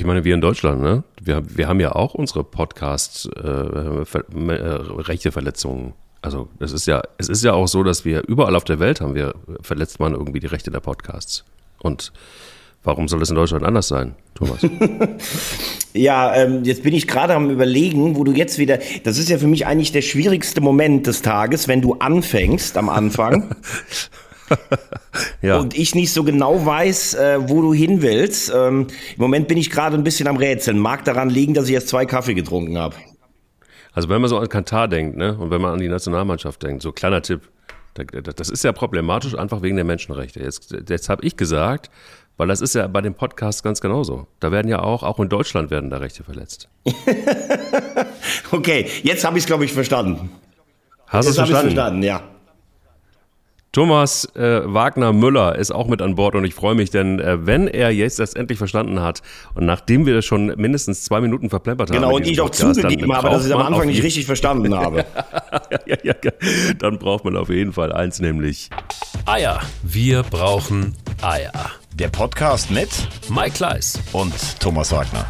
Ich meine, wir in Deutschland, ne? Wir, wir haben ja auch unsere Podcast-Rechteverletzungen. Äh, also es ist ja, es ist ja auch so, dass wir überall auf der Welt haben wir, verletzt man irgendwie die Rechte der Podcasts. Und warum soll das in Deutschland anders sein, Thomas? ja, ähm, jetzt bin ich gerade am überlegen, wo du jetzt wieder, das ist ja für mich eigentlich der schwierigste Moment des Tages, wenn du anfängst am Anfang. ja. Und ich nicht so genau weiß, äh, wo du hin willst. Ähm, Im Moment bin ich gerade ein bisschen am Rätseln. Mag daran liegen, dass ich erst zwei Kaffee getrunken habe. Also wenn man so an Katar denkt, ne, und wenn man an die Nationalmannschaft denkt, so kleiner Tipp, das ist ja problematisch einfach wegen der Menschenrechte. Jetzt, jetzt habe ich gesagt, weil das ist ja bei dem Podcast ganz genauso. Da werden ja auch, auch in Deutschland werden da Rechte verletzt. okay, jetzt habe ich es, glaube ich, verstanden. Hast du es verstanden? verstanden? Ja. Thomas äh, Wagner Müller ist auch mit an Bord und ich freue mich, denn äh, wenn er jetzt das endlich verstanden hat und nachdem wir schon mindestens zwei Minuten verplempert genau, haben. Genau, und ich auch zugegeben habe, dass ich es am Anfang nicht richtig verstanden habe. ja, ja, ja, dann braucht man auf jeden Fall eins, nämlich Eier. Wir brauchen Eier. Der Podcast mit Mike Kleiss und Thomas Wagner.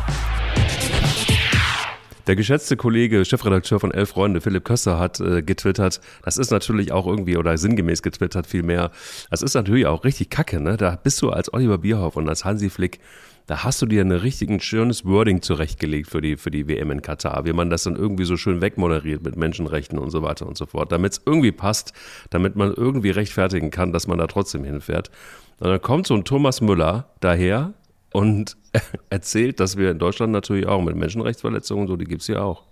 Der geschätzte Kollege, Chefredakteur von Elf Freunde, Philipp Kösser, hat äh, getwittert, das ist natürlich auch irgendwie, oder sinngemäß getwittert vielmehr, das ist natürlich auch richtig kacke, ne? Da bist du als Oliver Bierhoff und als Hansi Flick, da hast du dir ein richtig schönes Wording zurechtgelegt für die, für die WM in Katar, wie man das dann irgendwie so schön wegmoderiert mit Menschenrechten und so weiter und so fort, damit es irgendwie passt, damit man irgendwie rechtfertigen kann, dass man da trotzdem hinfährt. Und dann kommt so ein Thomas Müller daher, und erzählt, dass wir in Deutschland natürlich auch mit Menschenrechtsverletzungen, so die gibt es ja auch.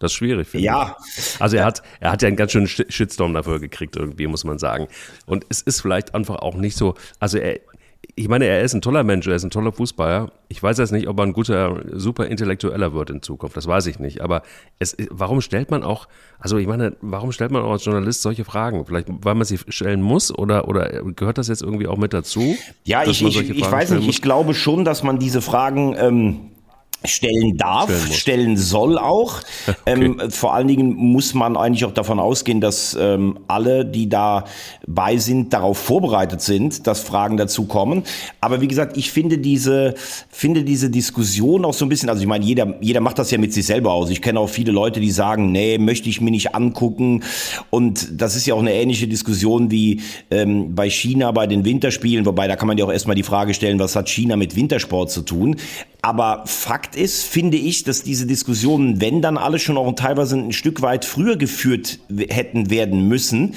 Das ist schwierig, finde ja. ich. Also er hat, er hat ja einen ganz schönen Shitstorm dafür gekriegt, irgendwie, muss man sagen. Und es ist vielleicht einfach auch nicht so, also er, ich meine, er ist ein toller Mensch, er ist ein toller Fußballer. Ich weiß jetzt nicht, ob er ein guter, super Intellektueller wird in Zukunft. Das weiß ich nicht. Aber es, warum stellt man auch, also ich meine, warum stellt man auch als Journalist solche Fragen? Vielleicht, weil man sie stellen muss oder, oder gehört das jetzt irgendwie auch mit dazu? Ja, ich, ich, ich weiß nicht. Ich glaube schon, dass man diese Fragen ähm, stellen darf, stellen, stellen soll auch. Okay. Ähm, vor allen Dingen muss man eigentlich auch davon ausgehen, dass ähm, alle, die dabei sind, darauf vorbereitet sind, dass Fragen dazu kommen. Aber wie gesagt, ich finde diese, finde diese Diskussion auch so ein bisschen, also ich meine, jeder, jeder macht das ja mit sich selber aus. Ich kenne auch viele Leute, die sagen, nee, möchte ich mir nicht angucken. Und das ist ja auch eine ähnliche Diskussion wie ähm, bei China bei den Winterspielen, wobei da kann man ja auch erstmal die Frage stellen, was hat China mit Wintersport zu tun? Aber Fakt ist, finde ich, dass diese Diskussionen, wenn dann alle schon auch teilweise ein Stück weit früher geführt hätten werden müssen,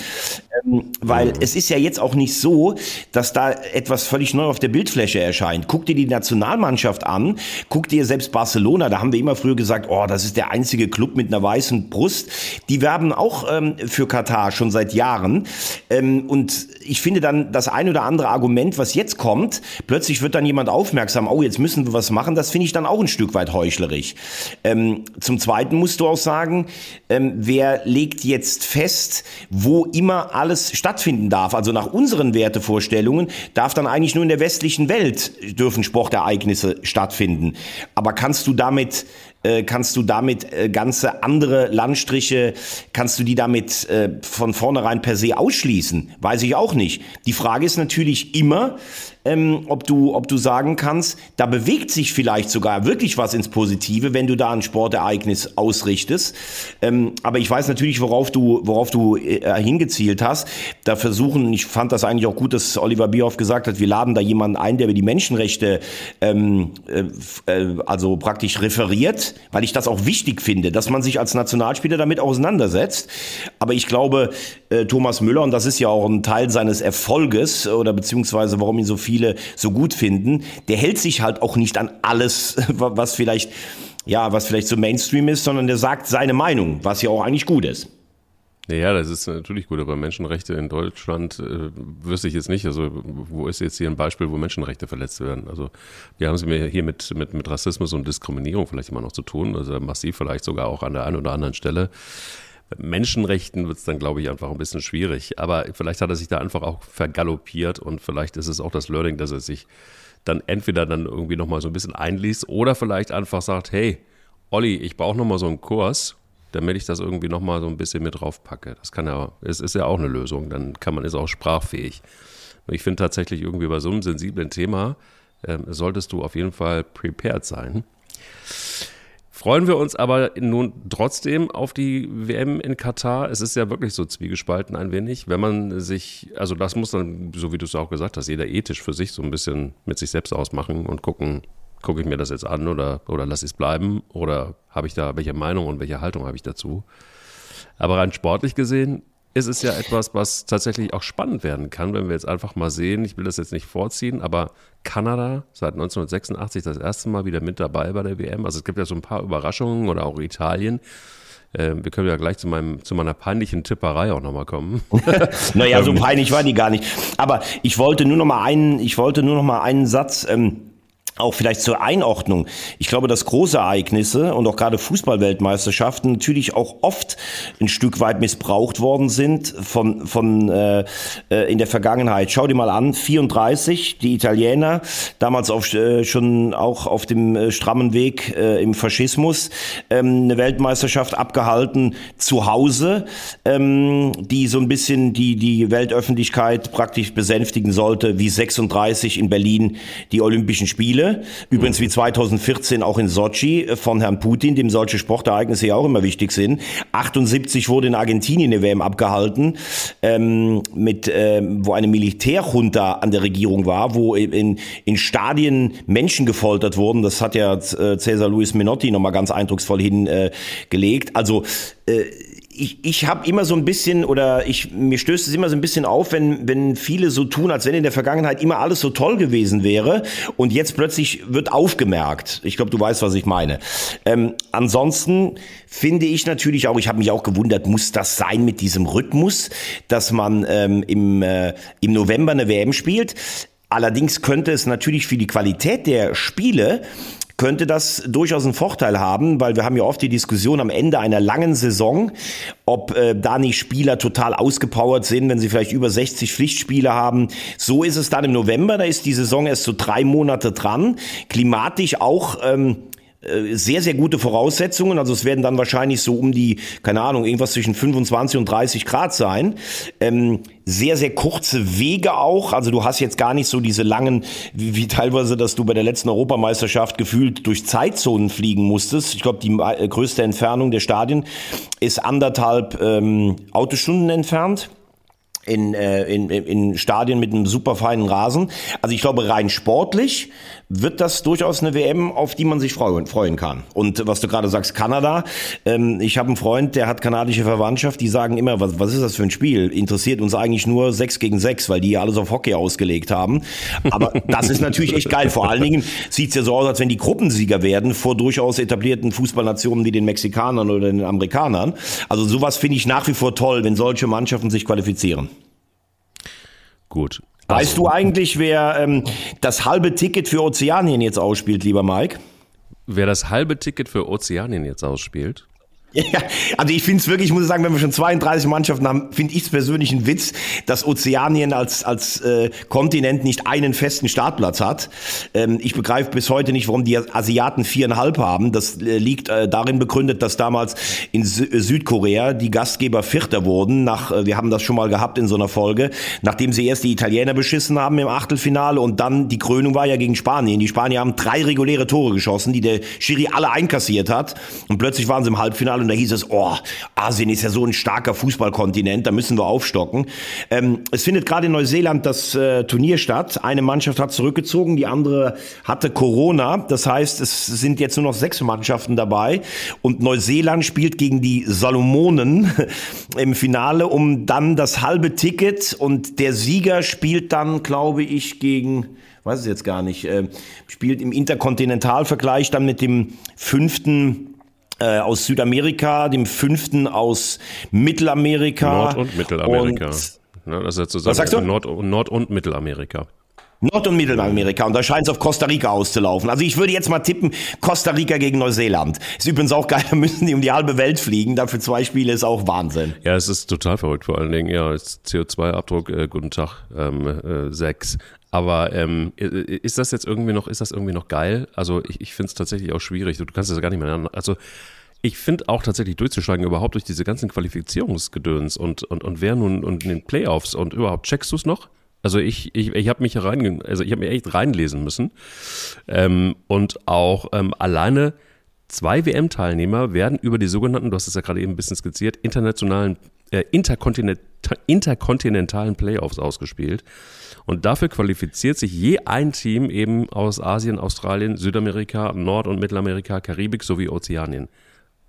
ähm, weil mhm. es ist ja jetzt auch nicht so, dass da etwas völlig neu auf der Bildfläche erscheint. Guck dir die Nationalmannschaft an, guck dir selbst Barcelona, da haben wir immer früher gesagt, oh, das ist der einzige Club mit einer weißen Brust. Die werben auch ähm, für Katar schon seit Jahren. Ähm, und ich finde dann das ein oder andere Argument, was jetzt kommt, plötzlich wird dann jemand aufmerksam, oh, jetzt müssen wir was machen das finde ich dann auch ein Stück weit heuchlerisch. Ähm, zum Zweiten musst du auch sagen, ähm, wer legt jetzt fest, wo immer alles stattfinden darf? Also nach unseren Wertevorstellungen darf dann eigentlich nur in der westlichen Welt dürfen Sportereignisse stattfinden. Aber kannst du damit äh, kannst du damit äh, ganze andere Landstriche, kannst du die damit äh, von vornherein per se ausschließen? Weiß ich auch nicht. Die Frage ist natürlich immer, ähm, ob, du, ob du sagen kannst, da bewegt sich vielleicht sogar wirklich was ins Positive, wenn du da ein Sportereignis ausrichtest. Ähm, aber ich weiß natürlich, worauf du, worauf du äh, hingezielt hast. Da versuchen, ich fand das eigentlich auch gut, dass Oliver Bierhoff gesagt hat, wir laden da jemanden ein, der über die Menschenrechte ähm, äh, äh also praktisch referiert, weil ich das auch wichtig finde, dass man sich als Nationalspieler damit auseinandersetzt. Aber ich glaube, äh, Thomas Müller, und das ist ja auch ein Teil seines Erfolges oder beziehungsweise warum ihn so viele so gut finden, der hält sich halt auch nicht an alles, was vielleicht, ja, was vielleicht so Mainstream ist, sondern der sagt seine Meinung, was ja auch eigentlich gut ist. Ja, das ist natürlich gut, aber Menschenrechte in Deutschland äh, wüsste ich jetzt nicht. Also, wo ist jetzt hier ein Beispiel, wo Menschenrechte verletzt werden? Also, wir haben es hier mit, mit, mit Rassismus und Diskriminierung vielleicht immer noch zu tun, also massiv vielleicht sogar auch an der einen oder anderen Stelle. Menschenrechten wird es dann, glaube ich, einfach ein bisschen schwierig. Aber vielleicht hat er sich da einfach auch vergaloppiert und vielleicht ist es auch das Learning, dass er sich dann entweder dann irgendwie nochmal so ein bisschen einliest oder vielleicht einfach sagt, hey, Olli, ich brauche nochmal so einen Kurs, damit ich das irgendwie nochmal so ein bisschen mit drauf packe. Das kann ja, es ist ja auch eine Lösung, dann kann man, ist auch sprachfähig. Ich finde tatsächlich irgendwie bei so einem sensiblen Thema, äh, solltest du auf jeden Fall prepared sein. Freuen wir uns aber nun trotzdem auf die WM in Katar. Es ist ja wirklich so zwiegespalten ein wenig, wenn man sich, also das muss dann, so wie du es auch gesagt hast, jeder ethisch für sich so ein bisschen mit sich selbst ausmachen und gucken, gucke ich mir das jetzt an oder, oder lasse ich es bleiben oder habe ich da, welche Meinung und welche Haltung habe ich dazu? Aber rein sportlich gesehen ist es ja etwas, was tatsächlich auch spannend werden kann, wenn wir jetzt einfach mal sehen, ich will das jetzt nicht vorziehen, aber Kanada seit 1986 das erste Mal wieder mit dabei bei der WM. Also es gibt ja so ein paar Überraschungen oder auch Italien. Ähm, wir können ja gleich zu, meinem, zu meiner peinlichen Tipperei auch nochmal kommen. naja, so peinlich war die gar nicht. Aber ich wollte nur noch mal einen, ich wollte nur noch mal einen Satz. Ähm auch vielleicht zur Einordnung. Ich glaube, dass große Ereignisse und auch gerade Fußballweltmeisterschaften natürlich auch oft ein Stück weit missbraucht worden sind von, von äh, äh in der Vergangenheit. Schau dir mal an, 34, die Italiener, damals auf, äh, schon auch auf dem äh, strammen Weg äh, im Faschismus, ähm, eine Weltmeisterschaft abgehalten zu Hause, ähm, die so ein bisschen die, die Weltöffentlichkeit praktisch besänftigen sollte, wie 36 in Berlin die Olympischen Spiele. Spiele. Übrigens wie 2014 auch in Sochi von Herrn Putin, dem solche Sportereignisse ja auch immer wichtig sind. 78 wurde in Argentinien eine WM abgehalten, ähm, mit, ähm, wo eine Militärjunta an der Regierung war, wo in, in Stadien Menschen gefoltert wurden. Das hat ja äh, Cesar Luis Menotti nochmal ganz eindrucksvoll hingelegt. Äh, also äh, ich, ich habe immer so ein bisschen oder ich mir stößt es immer so ein bisschen auf, wenn wenn viele so tun, als wenn in der Vergangenheit immer alles so toll gewesen wäre und jetzt plötzlich wird aufgemerkt. Ich glaube, du weißt, was ich meine. Ähm, ansonsten finde ich natürlich auch, ich habe mich auch gewundert, muss das sein mit diesem Rhythmus, dass man ähm, im äh, im November eine WM spielt? Allerdings könnte es natürlich für die Qualität der Spiele könnte das durchaus einen Vorteil haben, weil wir haben ja oft die Diskussion am Ende einer langen Saison, ob äh, da nicht Spieler total ausgepowert sind, wenn sie vielleicht über 60 Pflichtspiele haben. So ist es dann im November, da ist die Saison erst so drei Monate dran. Klimatisch auch ähm, äh, sehr, sehr gute Voraussetzungen. Also es werden dann wahrscheinlich so um die, keine Ahnung, irgendwas zwischen 25 und 30 Grad sein. Ähm, sehr, sehr kurze Wege auch. Also du hast jetzt gar nicht so diese langen, wie, wie teilweise, dass du bei der letzten Europameisterschaft gefühlt durch Zeitzonen fliegen musstest. Ich glaube, die äh, größte Entfernung der Stadien ist anderthalb ähm, Autostunden entfernt in, äh, in, in Stadien mit einem super feinen Rasen. Also ich glaube, rein sportlich wird das durchaus eine WM, auf die man sich freuen, freuen kann. Und was du gerade sagst, Kanada. Ähm, ich habe einen Freund, der hat kanadische Verwandtschaft, die sagen immer, was, was ist das für ein Spiel? Interessiert uns eigentlich nur 6 gegen 6, weil die ja alles auf Hockey ausgelegt haben. Aber das ist natürlich echt geil. Vor allen Dingen sieht es ja so aus, als wenn die Gruppensieger werden vor durchaus etablierten Fußballnationen wie den Mexikanern oder den Amerikanern. Also sowas finde ich nach wie vor toll, wenn solche Mannschaften sich qualifizieren. Gut. Weißt du eigentlich, wer ähm, das halbe Ticket für Ozeanien jetzt ausspielt, lieber Mike? Wer das halbe Ticket für Ozeanien jetzt ausspielt? Ja, also ich finde es wirklich, ich muss sagen, wenn wir schon 32 Mannschaften haben, finde ich es persönlich ein Witz, dass Ozeanien als, als äh, Kontinent nicht einen festen Startplatz hat. Ähm, ich begreife bis heute nicht, warum die Asiaten viereinhalb haben. Das äh, liegt äh, darin begründet, dass damals in Sü äh, Südkorea die Gastgeber Vierter wurden. Nach, äh, wir haben das schon mal gehabt in so einer Folge, nachdem sie erst die Italiener beschissen haben im Achtelfinale und dann die Krönung war ja gegen Spanien. Die Spanier haben drei reguläre Tore geschossen, die der Schiri alle einkassiert hat und plötzlich waren sie im Halbfinale und da hieß es, oh, Asien ist ja so ein starker Fußballkontinent, da müssen wir aufstocken. Ähm, es findet gerade in Neuseeland das äh, Turnier statt. Eine Mannschaft hat zurückgezogen, die andere hatte Corona. Das heißt, es sind jetzt nur noch sechs Mannschaften dabei und Neuseeland spielt gegen die Salomonen im Finale um dann das halbe Ticket und der Sieger spielt dann, glaube ich, gegen weiß es jetzt gar nicht, äh, spielt im Interkontinentalvergleich dann mit dem fünften äh, aus Südamerika, dem fünften aus Mittelamerika. Nord- und Mittelamerika. Und, ne, das ist ja zusammen. Was sagst du? Nord-, Nord und Mittelamerika. Nord- und Mittelamerika. Und da scheint es auf Costa Rica auszulaufen. Also ich würde jetzt mal tippen, Costa Rica gegen Neuseeland. Ist übrigens auch geil, da müssen die um die halbe Welt fliegen. Dafür zwei Spiele ist auch Wahnsinn. Ja, es ist total verrückt. Vor allen Dingen, ja, CO2-Abdruck, äh, guten Tag, ähm, äh, sechs. Aber ähm, ist das jetzt irgendwie noch, ist das irgendwie noch geil? Also ich, ich finde es tatsächlich auch schwierig. Du, kannst das gar nicht mehr. Also ich finde auch tatsächlich durchzusteigen, überhaupt durch diese ganzen Qualifizierungsgedöns und, und, und wer nun und in den Playoffs und überhaupt checkst du es noch? Also ich, ich, ich habe mich rein, also ich habe mir echt reinlesen müssen. Ähm, und auch ähm, alleine zwei WM-Teilnehmer werden über die sogenannten, du hast es ja gerade eben ein bisschen skizziert, internationalen, äh, interkontinent, interkontinentalen Playoffs ausgespielt. Und dafür qualifiziert sich je ein Team eben aus Asien, Australien, Südamerika, Nord- und Mittelamerika, Karibik sowie Ozeanien.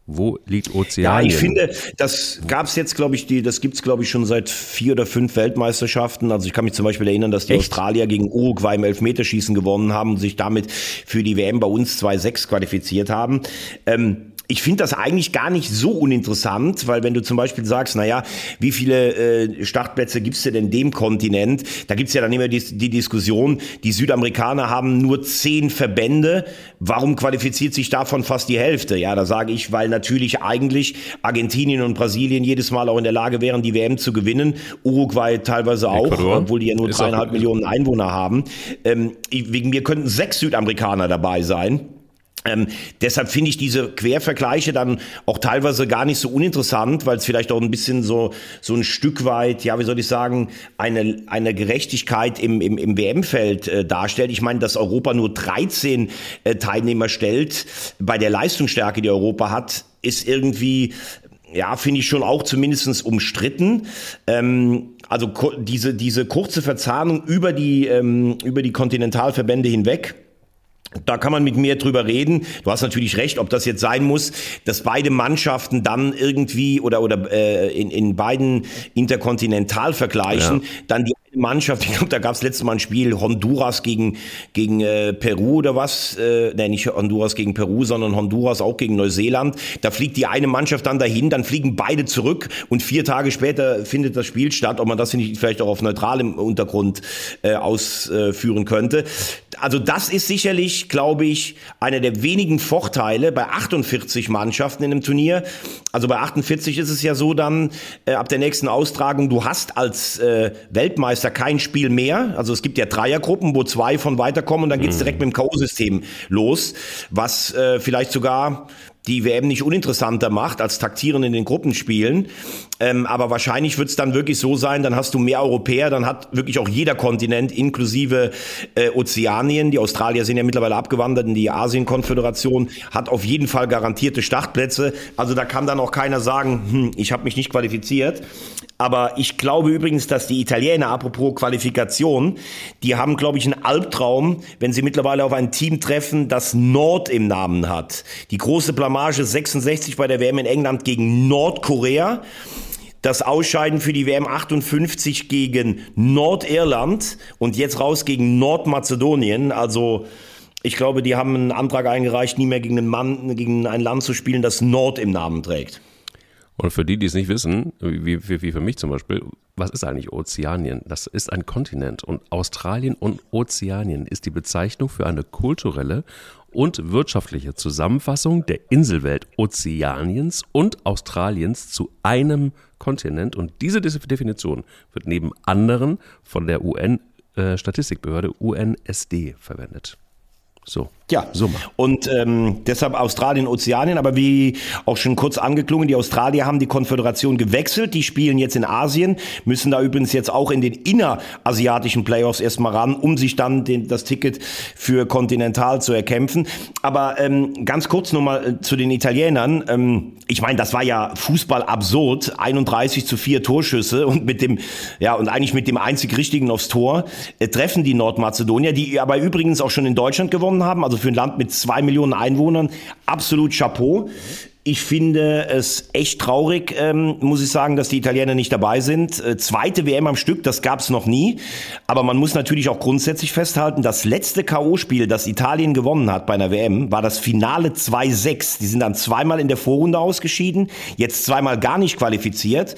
Wo liegt Ozeanien? Ja, ich finde, das gab es jetzt, glaube ich, die, das gibt es, glaube ich, schon seit vier oder fünf Weltmeisterschaften. Also ich kann mich zum Beispiel erinnern, dass die Echt? Australier gegen Uruguay im Elfmeterschießen gewonnen haben und sich damit für die WM bei uns 2-6 qualifiziert haben. Ähm, ich finde das eigentlich gar nicht so uninteressant, weil wenn du zum Beispiel sagst, naja, wie viele äh, Startplätze gibt's denn in dem Kontinent? Da gibt's ja dann immer die, die Diskussion, die Südamerikaner haben nur zehn Verbände. Warum qualifiziert sich davon fast die Hälfte? Ja, da sage ich, weil natürlich eigentlich Argentinien und Brasilien jedes Mal auch in der Lage wären, die WM zu gewinnen. Uruguay teilweise auch, Ecuador. obwohl die ja nur dreieinhalb Millionen Einwohner haben. Ähm, wegen mir könnten sechs Südamerikaner dabei sein. Ähm, deshalb finde ich diese Quervergleiche dann auch teilweise gar nicht so uninteressant, weil es vielleicht auch ein bisschen so so ein Stück weit, ja, wie soll ich sagen, eine eine Gerechtigkeit im im, im WM-Feld äh, darstellt. Ich meine, dass Europa nur 13 äh, Teilnehmer stellt bei der Leistungsstärke, die Europa hat, ist irgendwie ja, finde ich schon auch zumindestens umstritten. Ähm, also diese, diese kurze Verzahnung über die, ähm, über die Kontinentalverbände hinweg da kann man mit mir drüber reden. Du hast natürlich recht, ob das jetzt sein muss, dass beide Mannschaften dann irgendwie oder oder äh, in, in beiden Interkontinentalvergleichen ja. dann die Mannschaft, ich glaube, da gab es letztes Mal ein Spiel Honduras gegen, gegen äh, Peru oder was. Äh, nee, nicht Honduras gegen Peru, sondern Honduras auch gegen Neuseeland. Da fliegt die eine Mannschaft dann dahin, dann fliegen beide zurück und vier Tage später findet das Spiel statt, ob man das nicht vielleicht auch auf neutralem Untergrund äh, ausführen könnte. Also das ist sicherlich, glaube ich, einer der wenigen Vorteile bei 48 Mannschaften in einem Turnier. Also bei 48 ist es ja so dann äh, ab der nächsten Austragung, du hast als äh, Weltmeister da kein Spiel mehr. Also es gibt ja Dreiergruppen, wo zwei von weiterkommen und dann geht's mhm. direkt mit dem K.O.-System los, was äh, vielleicht sogar die WM nicht uninteressanter macht als Taktieren in den Gruppenspielen. Ähm, aber wahrscheinlich wird es dann wirklich so sein, dann hast du mehr Europäer, dann hat wirklich auch jeder Kontinent inklusive äh, Ozeanien, die Australier sind ja mittlerweile abgewandert in die Asien-Konföderation, hat auf jeden Fall garantierte Startplätze. Also da kann dann auch keiner sagen, hm, ich habe mich nicht qualifiziert. Aber ich glaube übrigens, dass die Italiener, apropos Qualifikation, die haben, glaube ich, einen Albtraum, wenn sie mittlerweile auf ein Team treffen, das Nord im Namen hat. Die große Blamage 66 bei der WM in England gegen Nordkorea. Das Ausscheiden für die WM 58 gegen Nordirland und jetzt raus gegen Nordmazedonien. Also ich glaube, die haben einen Antrag eingereicht, nie mehr gegen einen Mann, gegen ein Land zu spielen, das Nord im Namen trägt. Und für die, die es nicht wissen, wie, wie, wie für mich zum Beispiel, was ist eigentlich Ozeanien? Das ist ein Kontinent und Australien und Ozeanien ist die Bezeichnung für eine kulturelle und wirtschaftliche Zusammenfassung der Inselwelt Ozeaniens und Australiens zu einem Kontinent. Und diese Definition wird neben anderen von der UN-Statistikbehörde äh, UNSD verwendet. So. Ja, Summe. Und ähm, deshalb Australien, Ozeanien, aber wie auch schon kurz angeklungen, die Australier haben die Konföderation gewechselt, die spielen jetzt in Asien, müssen da übrigens jetzt auch in den innerasiatischen Playoffs erstmal ran, um sich dann den, das Ticket für Kontinental zu erkämpfen. Aber ähm, ganz kurz nochmal äh, zu den Italienern. Ähm, ich meine, das war ja Fußball absurd, 31 zu 4 Torschüsse und mit dem, ja, und eigentlich mit dem einzig richtigen aufs Tor äh, treffen die Nordmazedonier, die aber übrigens auch schon in Deutschland gewonnen haben. Also also für ein Land mit zwei Millionen Einwohnern, absolut Chapeau. Ich finde es echt traurig, ähm, muss ich sagen, dass die Italiener nicht dabei sind. Äh, zweite WM am Stück, das gab es noch nie. Aber man muss natürlich auch grundsätzlich festhalten, das letzte K.O.-Spiel, das Italien gewonnen hat bei einer WM, war das Finale 2-6. Die sind dann zweimal in der Vorrunde ausgeschieden, jetzt zweimal gar nicht qualifiziert.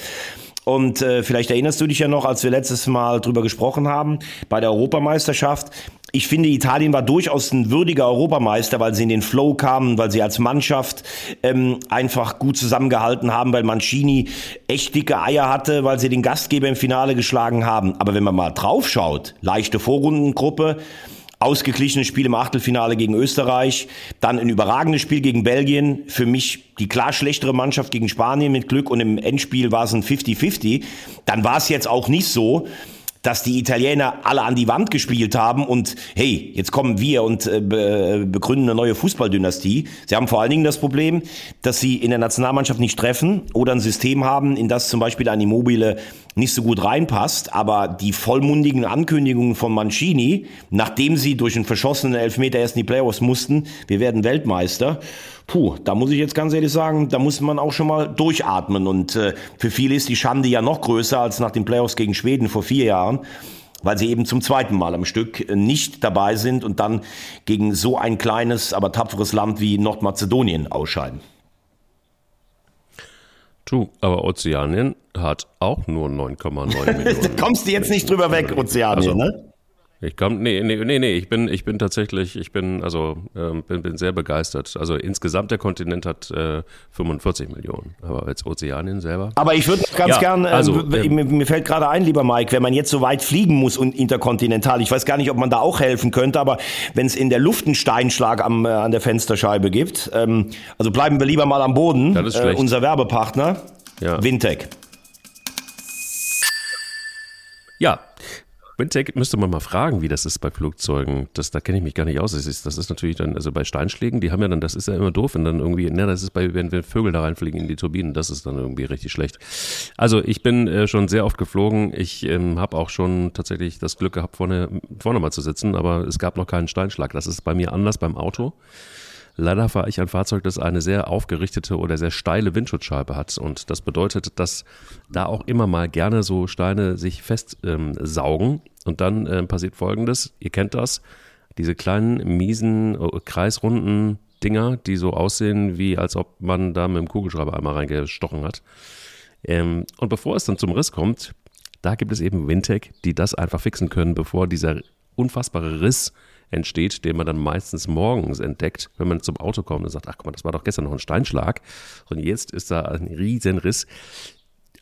Und äh, vielleicht erinnerst du dich ja noch, als wir letztes Mal drüber gesprochen haben, bei der Europameisterschaft. Ich finde, Italien war durchaus ein würdiger Europameister, weil sie in den Flow kamen, weil sie als Mannschaft ähm, einfach gut zusammengehalten haben, weil Mancini echt dicke Eier hatte, weil sie den Gastgeber im Finale geschlagen haben. Aber wenn man mal draufschaut, leichte Vorrundengruppe, ausgeglichenes Spiel im Achtelfinale gegen Österreich, dann ein überragendes Spiel gegen Belgien, für mich die klar schlechtere Mannschaft gegen Spanien mit Glück und im Endspiel war es ein 50-50, dann war es jetzt auch nicht so, dass die Italiener alle an die Wand gespielt haben und hey, jetzt kommen wir und äh, begründen eine neue Fußballdynastie. Sie haben vor allen Dingen das Problem, dass sie in der Nationalmannschaft nicht treffen oder ein System haben, in das zum Beispiel ein Immobile nicht so gut reinpasst. Aber die vollmundigen Ankündigungen von Mancini, nachdem sie durch einen verschossenen Elfmeter erst in die Playoffs mussten, wir werden Weltmeister, puh, da muss ich jetzt ganz ehrlich sagen, da muss man auch schon mal durchatmen. Und äh, für viele ist die Schande ja noch größer als nach den Playoffs gegen Schweden vor vier Jahren weil sie eben zum zweiten Mal am Stück nicht dabei sind und dann gegen so ein kleines, aber tapferes Land wie Nordmazedonien ausscheiden. Tu, aber Ozeanien hat auch nur 9,9 Millionen. Kommst du jetzt nicht drüber weg, Ozeanien, also, ne? Ich komm, nee, nee, nee, nee, ich bin, ich bin tatsächlich, ich bin, also, ähm, bin, bin sehr begeistert. Also insgesamt der Kontinent hat äh, 45 Millionen, aber als Ozeanien selber. Aber ich würde ganz ja, gern, äh, also, äh, mir, mir fällt gerade ein, lieber Mike, wenn man jetzt so weit fliegen muss und interkontinental, ich weiß gar nicht, ob man da auch helfen könnte, aber wenn es in der Luft einen Steinschlag am, äh, an der Fensterscheibe gibt, ähm, also bleiben wir lieber mal am Boden. Das ist äh, unser Werbepartner, ja. Wintec. Ja, Windtech müsste man mal fragen, wie das ist bei Flugzeugen. Das, da kenne ich mich gar nicht aus. Das ist, das ist natürlich dann, also bei Steinschlägen, die haben ja dann, das ist ja immer doof, wenn dann irgendwie, ne, das ist bei, wenn, wenn Vögel da reinfliegen in die Turbinen, das ist dann irgendwie richtig schlecht. Also ich bin äh, schon sehr oft geflogen. Ich ähm, habe auch schon tatsächlich das Glück gehabt, vorne, vorne mal zu sitzen, aber es gab noch keinen Steinschlag. Das ist bei mir anders beim Auto. Leider fahre ich ein Fahrzeug, das eine sehr aufgerichtete oder sehr steile Windschutzscheibe hat. Und das bedeutet, dass da auch immer mal gerne so Steine sich festsaugen. Ähm, und dann äh, passiert Folgendes, ihr kennt das, diese kleinen, miesen, äh, kreisrunden Dinger, die so aussehen, wie als ob man da mit dem Kugelschreiber einmal reingestochen hat. Ähm, und bevor es dann zum Riss kommt, da gibt es eben Wintec, die das einfach fixen können, bevor dieser unfassbare Riss entsteht, den man dann meistens morgens entdeckt, wenn man zum Auto kommt und sagt, ach guck mal, das war doch gestern noch ein Steinschlag und jetzt ist da ein Riesenriss.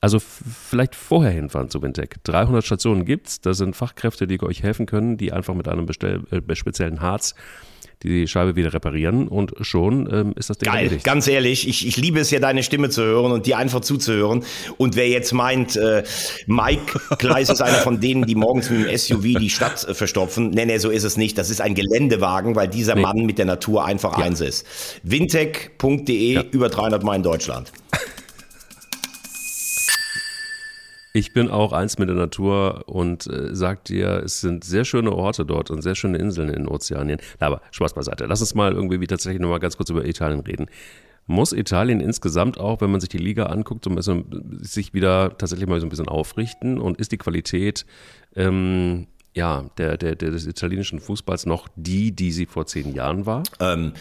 Also vielleicht vorher hinfahren zu Wintec. 300 Stationen gibt's, da sind Fachkräfte, die euch helfen können, die einfach mit einem äh, speziellen Harz die Scheibe wieder reparieren und schon ähm, ist das Ding Geil, erledigt. ganz ehrlich, ich, ich liebe es ja, deine Stimme zu hören und dir einfach zuzuhören. Und wer jetzt meint, äh, Mike Kleis ist einer von denen, die morgens mit dem SUV die Stadt äh, verstopfen, nee, nee, so ist es nicht. Das ist ein Geländewagen, weil dieser nee. Mann mit der Natur einfach ja. eins ist. Wintec.de, ja. über 300 Mal in Deutschland. Ich bin auch eins mit der Natur und äh, sag dir, es sind sehr schöne Orte dort und sehr schöne Inseln in Ozeanien. Aber Spaß beiseite. Lass uns mal irgendwie wie tatsächlich nochmal ganz kurz über Italien reden. Muss Italien insgesamt auch, wenn man sich die Liga anguckt, so ein bisschen, sich wieder tatsächlich mal so ein bisschen aufrichten? Und ist die Qualität ähm, ja, der, der, der, des italienischen Fußballs noch die, die sie vor zehn Jahren war? Ähm.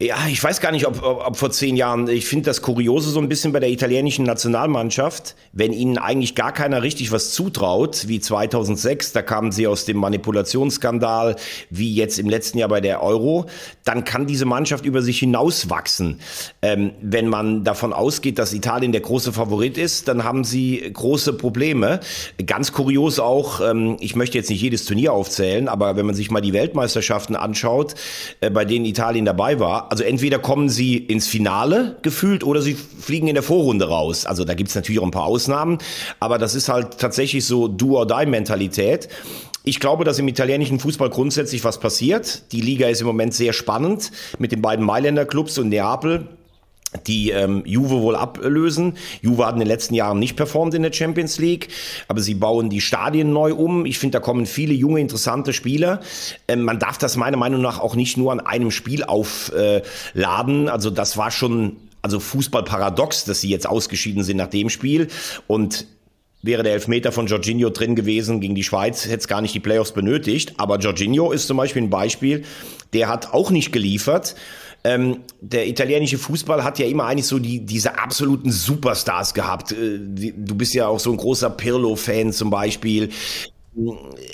Ja, ich weiß gar nicht, ob, ob, ob vor zehn Jahren. Ich finde das Kuriose so ein bisschen bei der italienischen Nationalmannschaft, wenn ihnen eigentlich gar keiner richtig was zutraut, wie 2006, da kamen sie aus dem Manipulationsskandal, wie jetzt im letzten Jahr bei der Euro, dann kann diese Mannschaft über sich hinauswachsen. Ähm, wenn man davon ausgeht, dass Italien der große Favorit ist, dann haben sie große Probleme. Ganz kurios auch, ähm, ich möchte jetzt nicht jedes Turnier aufzählen, aber wenn man sich mal die Weltmeisterschaften anschaut, äh, bei denen Italien dabei war, also entweder kommen sie ins Finale gefühlt oder sie fliegen in der Vorrunde raus. Also da gibt's natürlich auch ein paar Ausnahmen, aber das ist halt tatsächlich so Do-or-Die-Mentalität. Ich glaube, dass im italienischen Fußball grundsätzlich was passiert. Die Liga ist im Moment sehr spannend mit den beiden Mailänder Clubs und Neapel die ähm, Juve wohl ablösen. Juve hat in den letzten Jahren nicht performt in der Champions League, aber sie bauen die Stadien neu um. Ich finde, da kommen viele junge, interessante Spieler. Ähm, man darf das meiner Meinung nach auch nicht nur an einem Spiel aufladen. Äh, also das war schon also Fußball paradox, dass sie jetzt ausgeschieden sind nach dem Spiel. Und wäre der Elfmeter von Jorginho drin gewesen gegen die Schweiz, hätte es gar nicht die Playoffs benötigt. Aber Jorginho ist zum Beispiel ein Beispiel, der hat auch nicht geliefert. Ähm, der italienische Fußball hat ja immer eigentlich so die, diese absoluten Superstars gehabt. Äh, du bist ja auch so ein großer Pirlo-Fan zum Beispiel.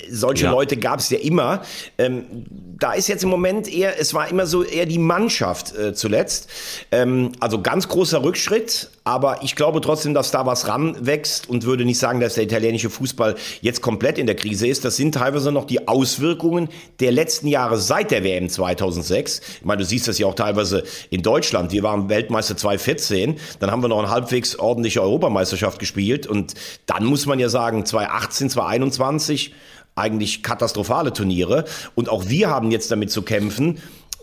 solche ja. Leute gab es ja immer. Ähm, da ist jetzt im Moment eher, es war immer so eher die Mannschaft äh, zuletzt. Ähm, also ganz großer Rückschritt, aber ich glaube trotzdem, dass da was ranwächst und würde nicht sagen, dass der italienische Fußball jetzt komplett in der Krise ist. Das sind teilweise noch die Auswirkungen der letzten Jahre seit der WM 2006. Ich meine, du siehst das ja auch teilweise in Deutschland. Wir waren Weltmeister 2014, dann haben wir noch eine halbwegs ordentliche Europameisterschaft gespielt und dann muss man ja sagen, 2018, 2021 eigentlich katastrophale Turniere. Und auch wir haben jetzt damit zu kämpfen,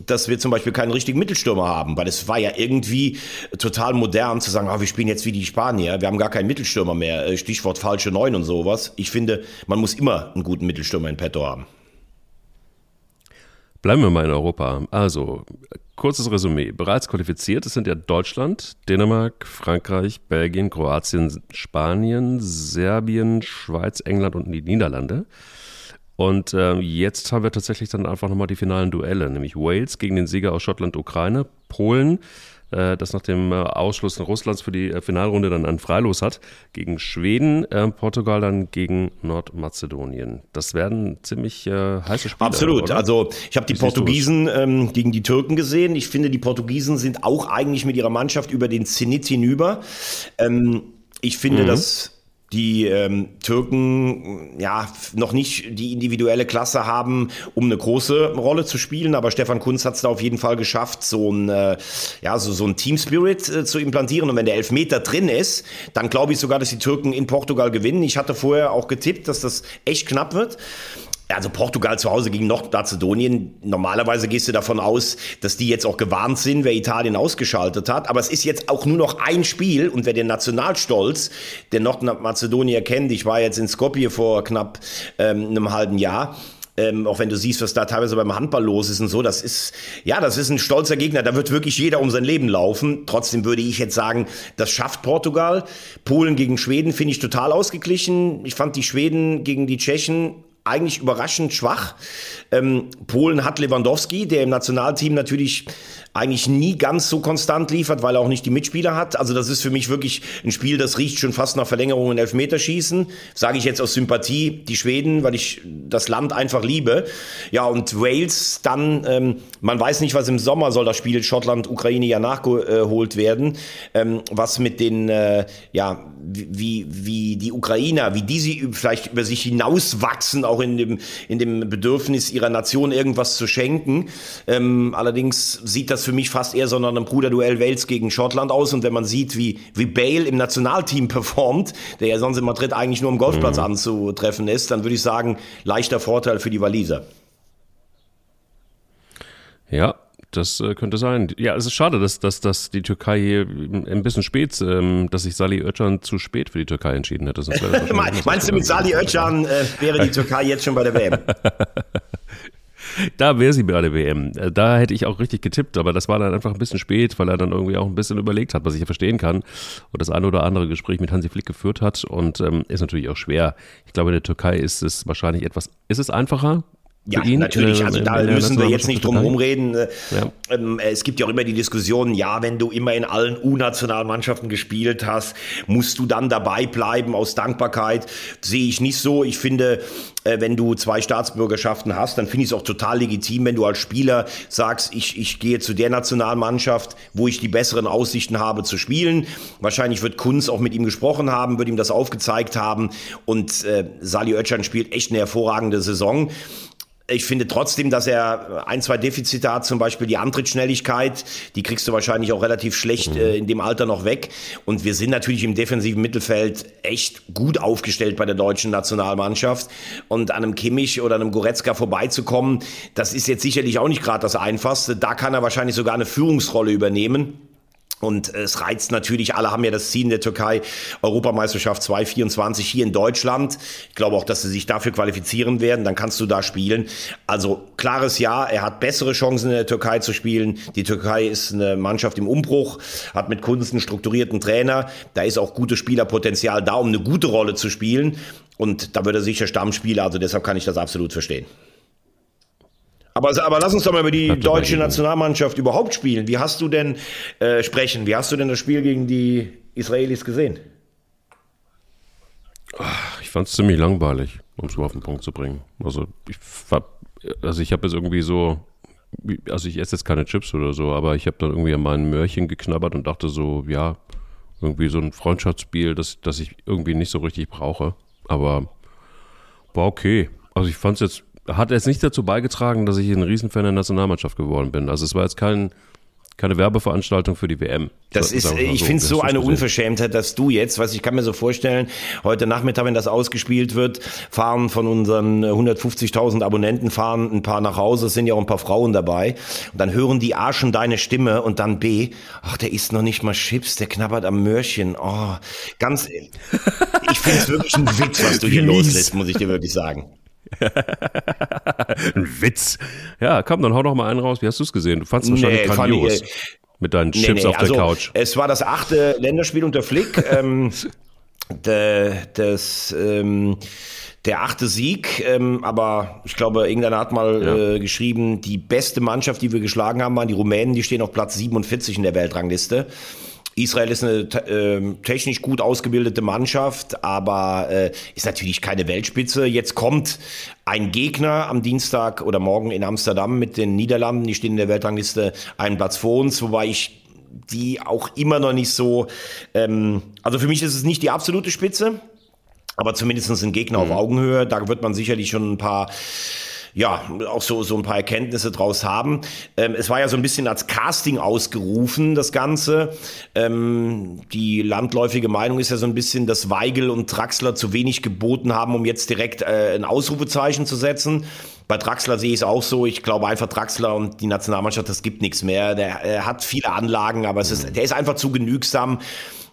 dass wir zum Beispiel keinen richtigen Mittelstürmer haben, weil es war ja irgendwie total modern zu sagen, ah, wir spielen jetzt wie die Spanier, wir haben gar keinen Mittelstürmer mehr, äh, Stichwort falsche Neun und sowas. Ich finde, man muss immer einen guten Mittelstürmer in petto haben. Bleiben wir mal in Europa. Also, kurzes Resümee. Bereits qualifiziert, sind ja Deutschland, Dänemark, Frankreich, Belgien, Kroatien, Spanien, Serbien, Schweiz, England und die Niederlande. Und äh, jetzt haben wir tatsächlich dann einfach nochmal die finalen Duelle, nämlich Wales gegen den Sieger aus Schottland, Ukraine, Polen, äh, das nach dem äh, Ausschluss Russlands für die äh, Finalrunde dann ein Freilos hat, gegen Schweden, äh, Portugal dann gegen Nordmazedonien. Das werden ziemlich äh, heiße Spiele. Absolut. Oder? Also ich habe die Wie Portugiesen ähm, gegen die Türken gesehen. Ich finde, die Portugiesen sind auch eigentlich mit ihrer Mannschaft über den Zenit hinüber. Ähm, ich finde, mhm. dass die ähm, Türken ja noch nicht die individuelle Klasse haben, um eine große Rolle zu spielen, aber Stefan Kunz hat es da auf jeden Fall geschafft, so ein äh, ja so so ein Team Spirit äh, zu implantieren. Und wenn der Elfmeter drin ist, dann glaube ich sogar, dass die Türken in Portugal gewinnen. Ich hatte vorher auch getippt, dass das echt knapp wird also Portugal zu Hause gegen Nordmazedonien, normalerweise gehst du davon aus, dass die jetzt auch gewarnt sind, wer Italien ausgeschaltet hat. Aber es ist jetzt auch nur noch ein Spiel und wer den Nationalstolz der Nordmazedonier kennt, ich war jetzt in Skopje vor knapp ähm, einem halben Jahr, ähm, auch wenn du siehst, was da teilweise beim Handball los ist und so, das ist, ja, das ist ein stolzer Gegner, da wird wirklich jeder um sein Leben laufen. Trotzdem würde ich jetzt sagen, das schafft Portugal. Polen gegen Schweden finde ich total ausgeglichen. Ich fand die Schweden gegen die Tschechen eigentlich überraschend schwach. Ähm, Polen hat Lewandowski, der im Nationalteam natürlich eigentlich nie ganz so konstant liefert, weil er auch nicht die Mitspieler hat. Also das ist für mich wirklich ein Spiel, das riecht schon fast nach Verlängerung und Elfmeterschießen. Sage ich jetzt aus Sympathie die Schweden, weil ich das Land einfach liebe. Ja, und Wales dann, ähm, man weiß nicht, was im Sommer soll das Spiel Schottland, Ukraine ja nachgeholt werden. Ähm, was mit den, äh, ja, wie, wie die Ukrainer, wie die sie vielleicht über sich hinauswachsen, auch in dem, in dem Bedürfnis ihrer Nation irgendwas zu schenken. Ähm, allerdings sieht das für mich fast eher so einem Bruderduell Wales gegen Schottland aus. Und wenn man sieht, wie, wie Bale im Nationalteam performt, der ja sonst in Madrid eigentlich nur am Golfplatz mhm. anzutreffen ist, dann würde ich sagen, leichter Vorteil für die Waliser. Ja, das äh, könnte sein. Ja, es ist schade, dass, dass, dass die Türkei hier ein bisschen spät, ähm, dass sich Sali Özcan zu spät für die Türkei entschieden hätte. Meinst du, mit Sali Özcan äh, wäre die Türkei jetzt schon bei der WM? Da wäre sie bei der WM. Äh, da hätte ich auch richtig getippt, aber das war dann einfach ein bisschen spät, weil er dann irgendwie auch ein bisschen überlegt hat, was ich ja verstehen kann. Und das eine oder andere Gespräch mit Hansi Flick geführt hat. Und ähm, ist natürlich auch schwer. Ich glaube, in der Türkei ist es wahrscheinlich etwas, ist es einfacher, ja, ihn, natürlich. Also da müssen wir jetzt nicht drum herum reden. Ja. Ähm, es gibt ja auch immer die Diskussion, ja, wenn du immer in allen U-Nationalmannschaften gespielt hast, musst du dann dabei bleiben aus Dankbarkeit. Sehe ich nicht so. Ich finde, äh, wenn du zwei Staatsbürgerschaften hast, dann finde ich es auch total legitim, wenn du als Spieler sagst, ich, ich gehe zu der Nationalmannschaft, wo ich die besseren Aussichten habe zu spielen. Wahrscheinlich wird Kunz auch mit ihm gesprochen haben, wird ihm das aufgezeigt haben. Und äh, Sali Özcan spielt echt eine hervorragende Saison. Ich finde trotzdem, dass er ein, zwei Defizite hat, zum Beispiel die Antrittsschnelligkeit. Die kriegst du wahrscheinlich auch relativ schlecht mhm. äh, in dem Alter noch weg. Und wir sind natürlich im defensiven Mittelfeld echt gut aufgestellt bei der deutschen Nationalmannschaft. Und an einem Kimmich oder einem Goretzka vorbeizukommen, das ist jetzt sicherlich auch nicht gerade das Einfachste. Da kann er wahrscheinlich sogar eine Führungsrolle übernehmen. Und es reizt natürlich, alle haben ja das Ziel in der Türkei, Europameisterschaft 2024 hier in Deutschland. Ich glaube auch, dass sie sich dafür qualifizieren werden, dann kannst du da spielen. Also klares Ja, er hat bessere Chancen in der Türkei zu spielen. Die Türkei ist eine Mannschaft im Umbruch, hat mit Kunst einen strukturierten Trainer. Da ist auch gutes Spielerpotenzial da, um eine gute Rolle zu spielen. Und da wird er sicher Stammspieler, also deshalb kann ich das absolut verstehen. Aber, aber lass uns doch mal über die deutsche Nationalmannschaft überhaupt spielen. Wie hast du denn äh, sprechen? Wie hast du denn das Spiel gegen die Israelis gesehen? Ich fand es ziemlich langweilig. um es mal auf den Punkt zu bringen. Also ich, also ich habe jetzt irgendwie so, also ich esse jetzt keine Chips oder so, aber ich habe dann irgendwie an meinen Möhrchen geknabbert und dachte so, ja, irgendwie so ein Freundschaftsspiel, das, das ich irgendwie nicht so richtig brauche. Aber war okay. Also ich fand es jetzt, hat jetzt nicht dazu beigetragen, dass ich ein Riesenfan der Nationalmannschaft geworden bin. Also es war jetzt kein, keine Werbeveranstaltung für die WM. Das ist, ich so. finde es so eine Unverschämtheit, dass du jetzt, was ich kann mir so vorstellen, heute Nachmittag, wenn das ausgespielt wird, fahren von unseren 150.000 Abonnenten, fahren ein paar nach Hause, es sind ja auch ein paar Frauen dabei, und dann hören die A schon deine Stimme und dann B, ach, der isst noch nicht mal Chips, der knabbert am Möhrchen, oh, ganz, ich finde es wirklich ein Witz, was du hier loslässt, muss ich dir wirklich sagen. Ein Witz. Ja, komm, dann hau doch mal einen raus. Wie hast du es gesehen? Du fandest es wahrscheinlich nee, grandios. Ich, äh, mit deinen nee, Chips nee, auf der also, Couch. Es war das achte Länderspiel unter Flick. ähm, de, das, ähm, der achte Sieg, ähm, aber ich glaube, irgendeiner hat mal ja. äh, geschrieben, die beste Mannschaft, die wir geschlagen haben, waren die Rumänen, die stehen auf Platz 47 in der Weltrangliste. Israel ist eine äh, technisch gut ausgebildete Mannschaft, aber äh, ist natürlich keine Weltspitze. Jetzt kommt ein Gegner am Dienstag oder morgen in Amsterdam mit den Niederlanden. Die stehen in der Weltrangliste einen Platz vor uns, wobei ich die auch immer noch nicht so. Ähm, also für mich ist es nicht die absolute Spitze, aber zumindest ein Gegner mhm. auf Augenhöhe. Da wird man sicherlich schon ein paar ja, auch so, so ein paar Erkenntnisse draus haben. Ähm, es war ja so ein bisschen als Casting ausgerufen, das Ganze. Ähm, die landläufige Meinung ist ja so ein bisschen, dass Weigel und Traxler zu wenig geboten haben, um jetzt direkt äh, ein Ausrufezeichen zu setzen. Bei Draxler sehe ich es auch so. Ich glaube einfach, Draxler und die Nationalmannschaft, das gibt nichts mehr. Der, er hat viele Anlagen, aber es ist, der ist einfach zu genügsam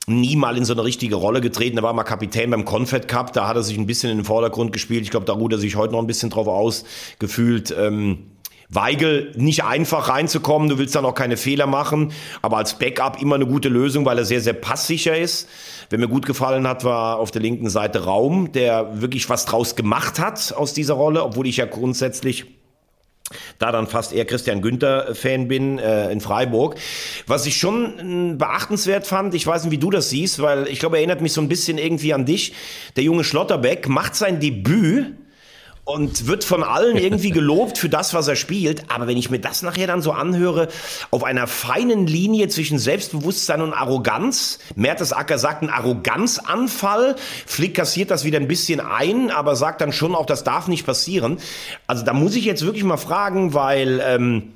nie mal in so eine richtige Rolle getreten. Er war mal Kapitän beim Confed Cup, da hat er sich ein bisschen in den Vordergrund gespielt. Ich glaube, da ruht er sich heute noch ein bisschen drauf ausgefühlt. Ähm, Weigel nicht einfach reinzukommen, du willst dann auch keine Fehler machen, aber als Backup immer eine gute Lösung, weil er sehr, sehr passsicher ist. Wer mir gut gefallen hat, war auf der linken Seite Raum, der wirklich was draus gemacht hat aus dieser Rolle, obwohl ich ja grundsätzlich da dann fast eher Christian Günther-Fan bin äh, in Freiburg. Was ich schon äh, beachtenswert fand, ich weiß nicht, wie du das siehst, weil ich glaube, er erinnert mich so ein bisschen irgendwie an dich. Der junge Schlotterbeck macht sein Debüt und wird von allen irgendwie gelobt für das, was er spielt. Aber wenn ich mir das nachher dann so anhöre, auf einer feinen Linie zwischen Selbstbewusstsein und Arroganz, Mertesacker sagt ein Arroganzanfall, Flick kassiert das wieder ein bisschen ein, aber sagt dann schon auch, das darf nicht passieren. Also da muss ich jetzt wirklich mal fragen, weil... Ähm,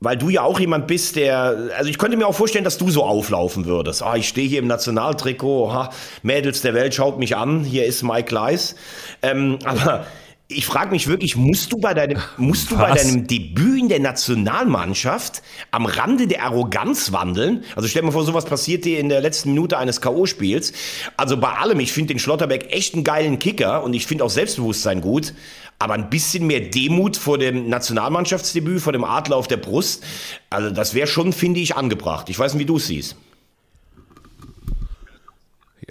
weil du ja auch jemand bist, der, also ich könnte mir auch vorstellen, dass du so auflaufen würdest. Ah, ich stehe hier im Nationaltrikot, ha, Mädels der Welt schaut mich an, hier ist Mike Leis. Ähm, aber ich frage mich wirklich, musst du bei deinem, musst du bei deinem Debüt in der Nationalmannschaft am Rande der Arroganz wandeln? Also stell dir mal vor, sowas passiert dir in der letzten Minute eines K.O.-Spiels. Also bei allem, ich finde den Schlotterbeck echt einen geilen Kicker und ich finde auch Selbstbewusstsein gut. Aber ein bisschen mehr Demut vor dem Nationalmannschaftsdebüt, vor dem Adler auf der Brust, also das wäre schon, finde ich, angebracht. Ich weiß nicht, wie du es siehst.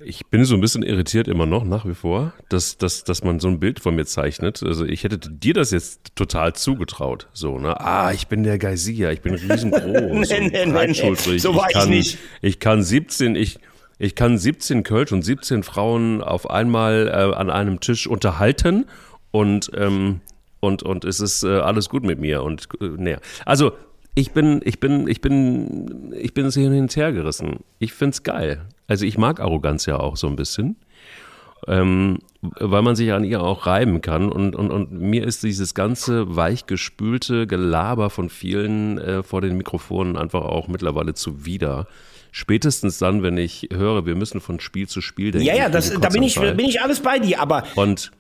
Ich bin so ein bisschen irritiert immer noch, nach wie vor, dass, dass, dass man so ein Bild von mir zeichnet. Also ich hätte dir das jetzt total zugetraut. So, ne? Ah, ich bin der Geysir, ich bin riesengroß nee, nee, nee, nee. So war ich, kann, ich nicht. Ich kann 17, ich, ich kann 17 Kölsch und 17 Frauen auf einmal äh, an einem Tisch unterhalten und, ähm, und, und es ist äh, alles gut mit mir. Und äh, näher. Also ich bin, ich bin, ich bin, ich bin hin und her gerissen. Ich find's geil. Also ich mag Arroganz ja auch so ein bisschen. Ähm, weil man sich an ihr auch reiben kann. Und, und, und mir ist dieses ganze weichgespülte Gelaber von vielen äh, vor den Mikrofonen einfach auch mittlerweile zuwider. Spätestens dann, wenn ich höre, wir müssen von Spiel zu Spiel denken. Ja, ja, das, da bin ich, bin ich alles bei dir, aber. Und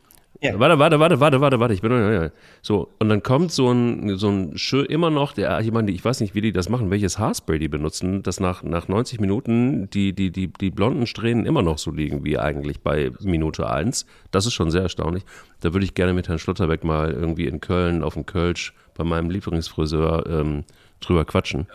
ja. Warte, warte, warte, warte, warte, warte. Ich bin ja, so und dann kommt so ein so ein Schö immer noch der ich meine, ich weiß nicht, wie die das machen, welches Haarspray die benutzen, dass nach nach 90 Minuten die die die die blonden Strähnen immer noch so liegen wie eigentlich bei Minute 1. Das ist schon sehr erstaunlich. Da würde ich gerne mit Herrn Schlotterbeck mal irgendwie in Köln auf dem Kölsch bei meinem Lieblingsfriseur ähm, drüber quatschen.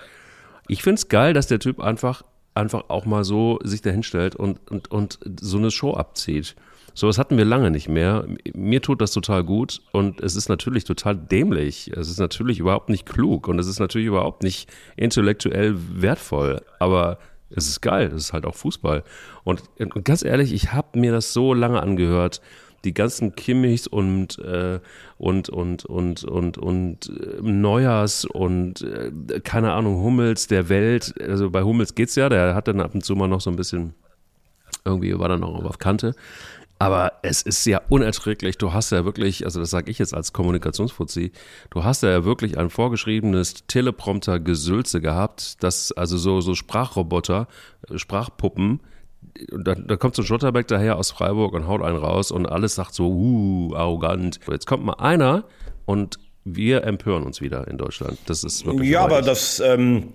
Ich find's geil, dass der Typ einfach einfach auch mal so sich dahinstellt und und und so eine Show abzieht. Sowas hatten wir lange nicht mehr. Mir tut das total gut und es ist natürlich total dämlich. Es ist natürlich überhaupt nicht klug und es ist natürlich überhaupt nicht intellektuell wertvoll. Aber es ist geil, es ist halt auch Fußball. Und, ganz ehrlich, ich habe mir das so lange angehört, die ganzen Kimmichs und, äh, und, und, und, und, und äh, Neuers und äh, keine Ahnung, Hummels der Welt, also bei Hummels geht's ja, der hat dann ab und zu mal noch so ein bisschen, irgendwie war dann noch auf Kante. Aber es ist ja unerträglich. Du hast ja wirklich, also das sage ich jetzt als Kommunikationsfuzzi, du hast ja wirklich ein vorgeschriebenes Teleprompter-Gesülze gehabt, das, also so, so Sprachroboter, äh, Sprachpuppen, da, da kommt so ein Schotterbeck daher aus Freiburg und haut einen raus und alles sagt so, uh, arrogant. Jetzt kommt mal einer und wir empören uns wieder in Deutschland. Das ist wirklich. Ja, aber das. Ähm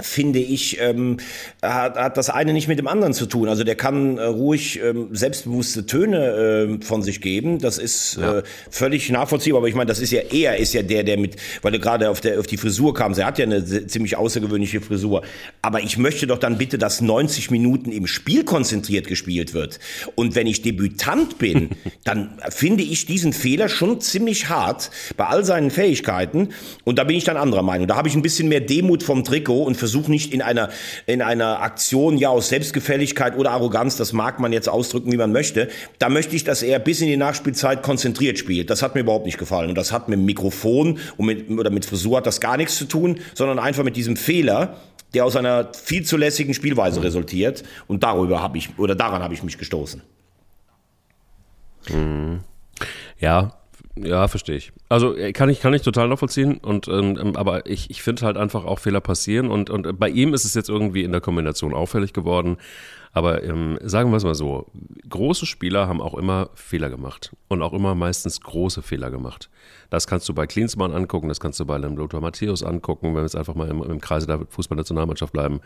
finde ich, ähm, hat, hat das eine nicht mit dem anderen zu tun. Also der kann äh, ruhig ähm, selbstbewusste Töne äh, von sich geben. Das ist ja. äh, völlig nachvollziehbar. Aber ich meine, das ist ja er ist ja der, der mit, weil du gerade auf der auf die Frisur kamst. Er hat ja eine ziemlich außergewöhnliche Frisur. Aber ich möchte doch dann bitte, dass 90 Minuten im Spiel konzentriert gespielt wird. Und wenn ich Debütant bin, dann finde ich diesen Fehler schon ziemlich hart bei all seinen Fähigkeiten. Und da bin ich dann anderer Meinung. Da habe ich ein bisschen mehr Demut vom Trikot und versuche nicht in einer, in einer Aktion ja aus Selbstgefälligkeit oder Arroganz, das mag man jetzt ausdrücken, wie man möchte. Da möchte ich, dass er bis in die Nachspielzeit konzentriert spielt. Das hat mir überhaupt nicht gefallen. Und das hat mit dem Mikrofon und mit, oder mit Frisur hat das gar nichts zu tun, sondern einfach mit diesem Fehler, der aus einer viel zu lässigen Spielweise resultiert. Und darüber habe ich, oder daran habe ich mich gestoßen. Mhm. Ja, ja, verstehe ich. Also äh, kann ich, kann ich total nachvollziehen. Und, ähm, ähm, aber ich, ich finde halt einfach auch Fehler passieren. Und, und bei ihm ist es jetzt irgendwie in der Kombination auffällig geworden. Aber ähm, sagen wir es mal so, große Spieler haben auch immer Fehler gemacht. Und auch immer meistens große Fehler gemacht. Das kannst du bei Klinsmann angucken, das kannst du bei Lothar Matthäus angucken, wenn wir jetzt einfach mal im, im Kreise der Fußballnationalmannschaft bleiben.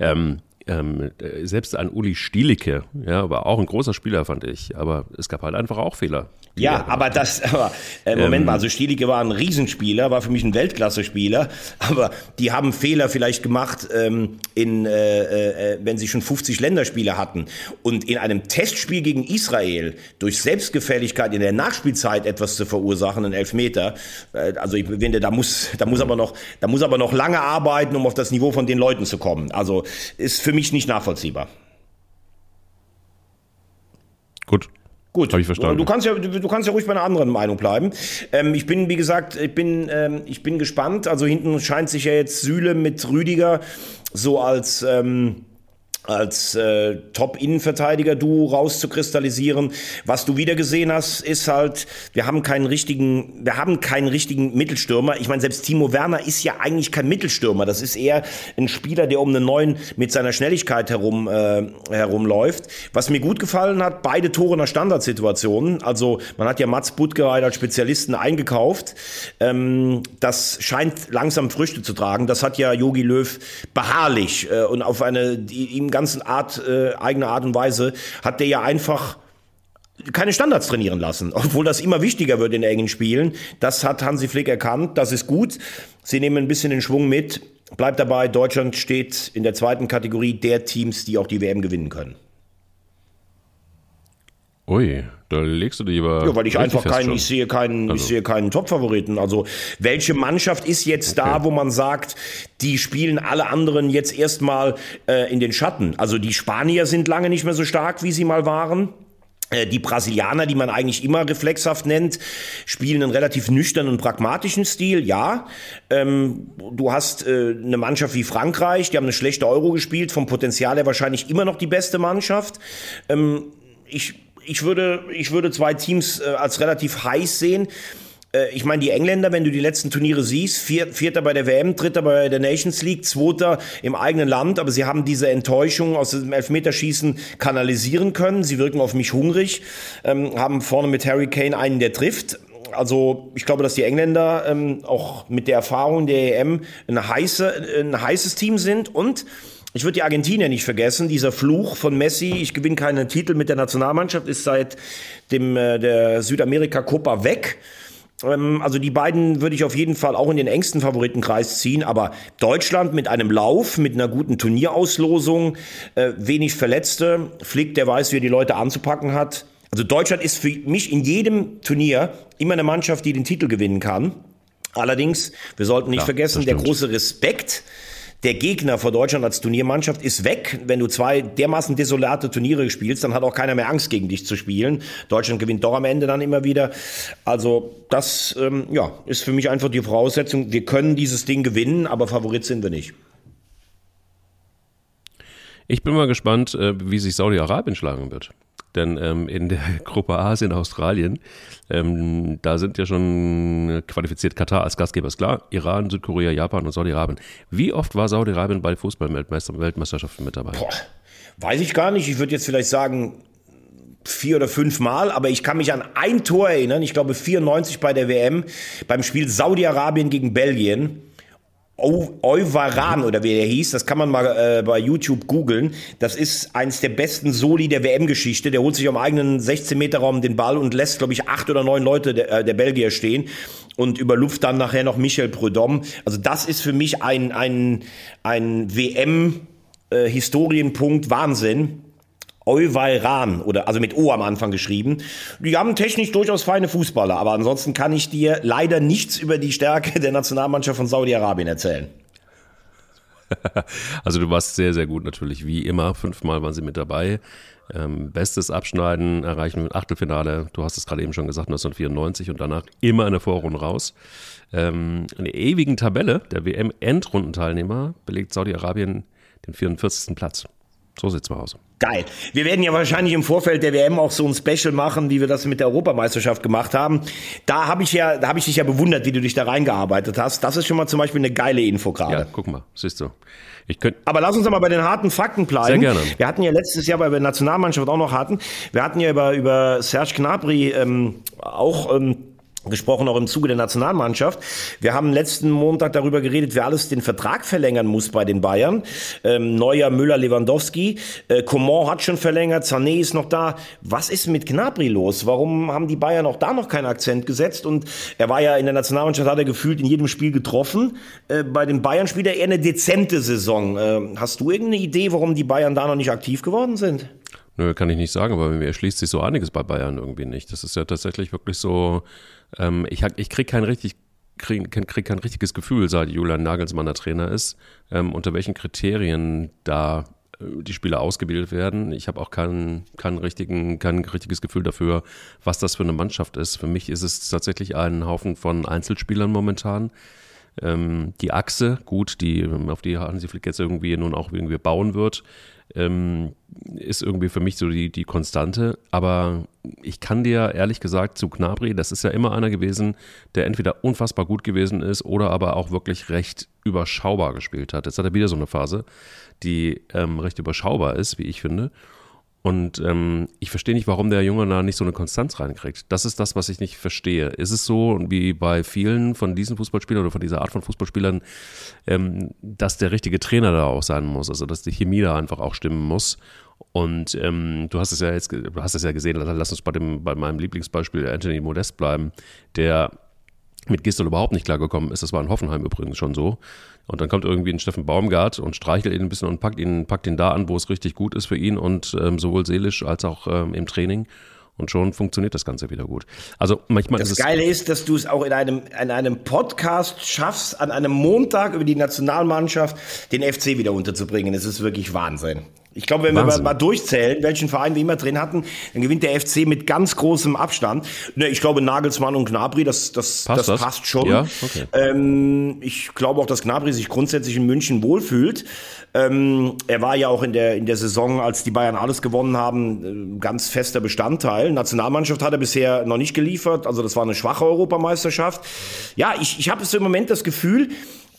Ähm, ähm, selbst ein Uli Stielicke, ja, war auch ein großer Spieler, fand ich. Aber es gab halt einfach auch Fehler. Ja, aber das, aber, äh, Moment ähm, mal, also Stielicke war ein Riesenspieler, war für mich ein Weltklasse-Spieler, aber die haben Fehler vielleicht gemacht, ähm, in, äh, äh, wenn sie schon 50 Länderspiele hatten und in einem Testspiel gegen Israel durch Selbstgefälligkeit in der Nachspielzeit etwas zu verursachen, einen Elfmeter. Äh, also ich finde, da muss, da muss aber noch, da muss aber noch lange arbeiten, um auf das Niveau von den Leuten zu kommen. Also ist für mich nicht nachvollziehbar. Gut, Gut, habe ich verstanden. Du kannst ja, du kannst ja ruhig bei einer anderen Meinung bleiben. Ähm, ich bin, wie gesagt, ich bin, ähm, ich bin gespannt. Also hinten scheint sich ja jetzt Süle mit Rüdiger so als ähm, als äh, Top-Innenverteidiger-Duo rauszukristallisieren. Was du wieder gesehen hast, ist halt, wir haben keinen richtigen, wir haben keinen richtigen Mittelstürmer. Ich meine, selbst Timo Werner ist ja eigentlich kein Mittelstürmer. Das ist eher ein Spieler, der um einen neuen mit seiner Schnelligkeit herum äh, herumläuft. Was mir gut gefallen hat, beide Tore nach Standardsituationen. Also man hat ja Mats Budgereit als Spezialisten eingekauft. Ähm, das scheint langsam Früchte zu tragen. Das hat ja Yogi Löw beharrlich äh, und auf eine die, ihm ganzen Art, äh, eigene Art und Weise, hat der ja einfach keine Standards trainieren lassen, obwohl das immer wichtiger wird in engen Spielen. Das hat Hansi Flick erkannt, das ist gut. Sie nehmen ein bisschen den Schwung mit. Bleibt dabei, Deutschland steht in der zweiten Kategorie der Teams, die auch die WM gewinnen können. Ui, da legst du dich aber. Ja, weil ich einfach keinen, ich sehe keinen, also. ich sehe keinen Top-Favoriten. Also, welche Mannschaft ist jetzt okay. da, wo man sagt, die spielen alle anderen jetzt erstmal äh, in den Schatten? Also, die Spanier sind lange nicht mehr so stark, wie sie mal waren. Äh, die Brasilianer, die man eigentlich immer reflexhaft nennt, spielen einen relativ nüchternen und pragmatischen Stil, ja. Ähm, du hast äh, eine Mannschaft wie Frankreich, die haben eine schlechte Euro gespielt, vom Potenzial her wahrscheinlich immer noch die beste Mannschaft. Ähm, ich ich würde, ich würde zwei Teams äh, als relativ heiß sehen. Äh, ich meine, die Engländer, wenn du die letzten Turniere siehst, vier, Vierter bei der WM, Dritter bei der Nations League, Zweiter im eigenen Land, aber sie haben diese Enttäuschung aus dem Elfmeterschießen kanalisieren können. Sie wirken auf mich hungrig, ähm, haben vorne mit Harry Kane einen, der trifft. Also ich glaube, dass die Engländer ähm, auch mit der Erfahrung der EM ein, heiße, ein heißes Team sind und ich würde die Argentinier nicht vergessen. Dieser Fluch von Messi, ich gewinne keinen Titel mit der Nationalmannschaft, ist seit dem äh, der Südamerika Copa weg. Ähm, also die beiden würde ich auf jeden Fall auch in den engsten Favoritenkreis ziehen. Aber Deutschland mit einem Lauf, mit einer guten Turnierauslosung, äh, wenig Verletzte, Flick, der weiß, wie er die Leute anzupacken hat. Also Deutschland ist für mich in jedem Turnier immer eine Mannschaft, die den Titel gewinnen kann. Allerdings, wir sollten nicht ja, vergessen, der große Respekt der Gegner vor Deutschland als Turniermannschaft ist weg. Wenn du zwei dermaßen desolate Turniere spielst, dann hat auch keiner mehr Angst, gegen dich zu spielen. Deutschland gewinnt doch am Ende dann immer wieder. Also das ähm, ja, ist für mich einfach die Voraussetzung. Wir können dieses Ding gewinnen, aber Favorit sind wir nicht. Ich bin mal gespannt, äh, wie sich Saudi-Arabien schlagen wird. Denn ähm, in der Gruppe Asien, Australien, ähm, da sind ja schon qualifiziert Katar als Gastgeber, ist klar. Iran, Südkorea, Japan und Saudi-Arabien. Wie oft war Saudi-Arabien bei Fußball-Weltmeisterschaften mit dabei? Boah, weiß ich gar nicht. Ich würde jetzt vielleicht sagen, vier oder fünf Mal, aber ich kann mich an ein Tor erinnern, ich glaube 94 bei der WM, beim Spiel Saudi-Arabien gegen Belgien. Euvaran oder wie der hieß, das kann man mal äh, bei YouTube googeln. Das ist eins der besten Soli der WM-Geschichte. Der holt sich am eigenen 16-Meter-Raum den Ball und lässt, glaube ich, acht oder neun Leute der, äh, der Belgier stehen und überluft dann nachher noch Michel Prudhomme. Also das ist für mich ein, ein, ein WM-Historienpunkt äh, Wahnsinn. Euweiran oder also mit O am Anfang geschrieben. Die haben technisch durchaus feine Fußballer, aber ansonsten kann ich dir leider nichts über die Stärke der Nationalmannschaft von Saudi-Arabien erzählen. Also du warst sehr, sehr gut natürlich, wie immer. Fünfmal waren sie mit dabei. Ähm, bestes Abschneiden erreichen mit Achtelfinale. Du hast es gerade eben schon gesagt, 1994 und danach immer eine Vorrunde raus. Ähm, in der ewigen Tabelle der WM-Endrundenteilnehmer belegt Saudi-Arabien den 44. Platz. So sieht's mal aus. Geil. Wir werden ja wahrscheinlich im Vorfeld der WM auch so ein Special machen, wie wir das mit der Europameisterschaft gemacht haben. Da habe ich ja, da habe ich dich ja bewundert, wie du dich da reingearbeitet hast. Das ist schon mal zum Beispiel eine geile Info gerade. Ja, guck mal, siehst du. Ich könnt Aber lass uns mal bei den harten Fakten bleiben. Sehr gerne. Wir hatten ja letztes Jahr bei der Nationalmannschaft auch noch harten. Wir hatten ja über, über Serge Gnabry ähm, auch ähm, gesprochen, auch im Zuge der Nationalmannschaft. Wir haben letzten Montag darüber geredet, wer alles den Vertrag verlängern muss bei den Bayern. Ähm, Neuer, Müller, Lewandowski. Äh, Coman hat schon verlängert, Sané ist noch da. Was ist mit Gnabry los? Warum haben die Bayern auch da noch keinen Akzent gesetzt? Und er war ja in der Nationalmannschaft, hat er gefühlt in jedem Spiel getroffen. Äh, bei den Bayern spielt er eher eine dezente Saison. Äh, hast du irgendeine Idee, warum die Bayern da noch nicht aktiv geworden sind? Nö, kann ich nicht sagen, aber mir erschließt sich so einiges bei Bayern irgendwie nicht. Das ist ja tatsächlich wirklich so, ähm, ich, ich krieg kein richtig krieg, krieg kein richtiges Gefühl, seit Julian Nagelsmann der Trainer ist, ähm, unter welchen Kriterien da äh, die Spieler ausgebildet werden. Ich habe auch kein, kein, richtigen, kein richtiges Gefühl dafür, was das für eine Mannschaft ist. Für mich ist es tatsächlich ein Haufen von Einzelspielern momentan. Ähm, die Achse, gut, die, auf die Hansi Flick jetzt irgendwie nun auch irgendwie bauen wird, ähm, ist irgendwie für mich so die, die Konstante. Aber ich kann dir ehrlich gesagt zu Gnabry, das ist ja immer einer gewesen, der entweder unfassbar gut gewesen ist oder aber auch wirklich recht überschaubar gespielt hat. Jetzt hat er wieder so eine Phase, die ähm, recht überschaubar ist, wie ich finde. Und ähm, ich verstehe nicht, warum der Junge da nicht so eine Konstanz reinkriegt. Das ist das, was ich nicht verstehe. Ist es so, wie bei vielen von diesen Fußballspielern oder von dieser Art von Fußballspielern, ähm, dass der richtige Trainer da auch sein muss, also dass die Chemie da einfach auch stimmen muss. Und ähm, du hast es ja jetzt, du hast es ja gesehen, lass uns bei dem, bei meinem Lieblingsbeispiel Anthony Modest bleiben, der mit Gistel überhaupt nicht klargekommen ist. Das war in Hoffenheim übrigens schon so. Und dann kommt irgendwie ein Steffen Baumgart und streichelt ihn ein bisschen und packt ihn, packt ihn da an, wo es richtig gut ist für ihn und ähm, sowohl seelisch als auch ähm, im Training. Und schon funktioniert das Ganze wieder gut. Also manchmal das ist es Geile ist, dass du es auch in einem, in einem Podcast schaffst, an einem Montag über die Nationalmannschaft den FC wieder unterzubringen. Es ist wirklich Wahnsinn. Ich glaube, wenn Wahnsinn. wir mal durchzählen, welchen Verein wir immer drin hatten, dann gewinnt der FC mit ganz großem Abstand. Ne, ich glaube, Nagelsmann und Gnabry, das, das, passt, das, das? passt schon. Ja? Okay. Ähm, ich glaube auch, dass Gnabry sich grundsätzlich in München wohlfühlt. Ähm, er war ja auch in der, in der Saison, als die Bayern alles gewonnen haben, äh, ganz fester Bestandteil. Nationalmannschaft hat er bisher noch nicht geliefert. Also das war eine schwache Europameisterschaft. Ja, ich, ich habe so im Moment das Gefühl,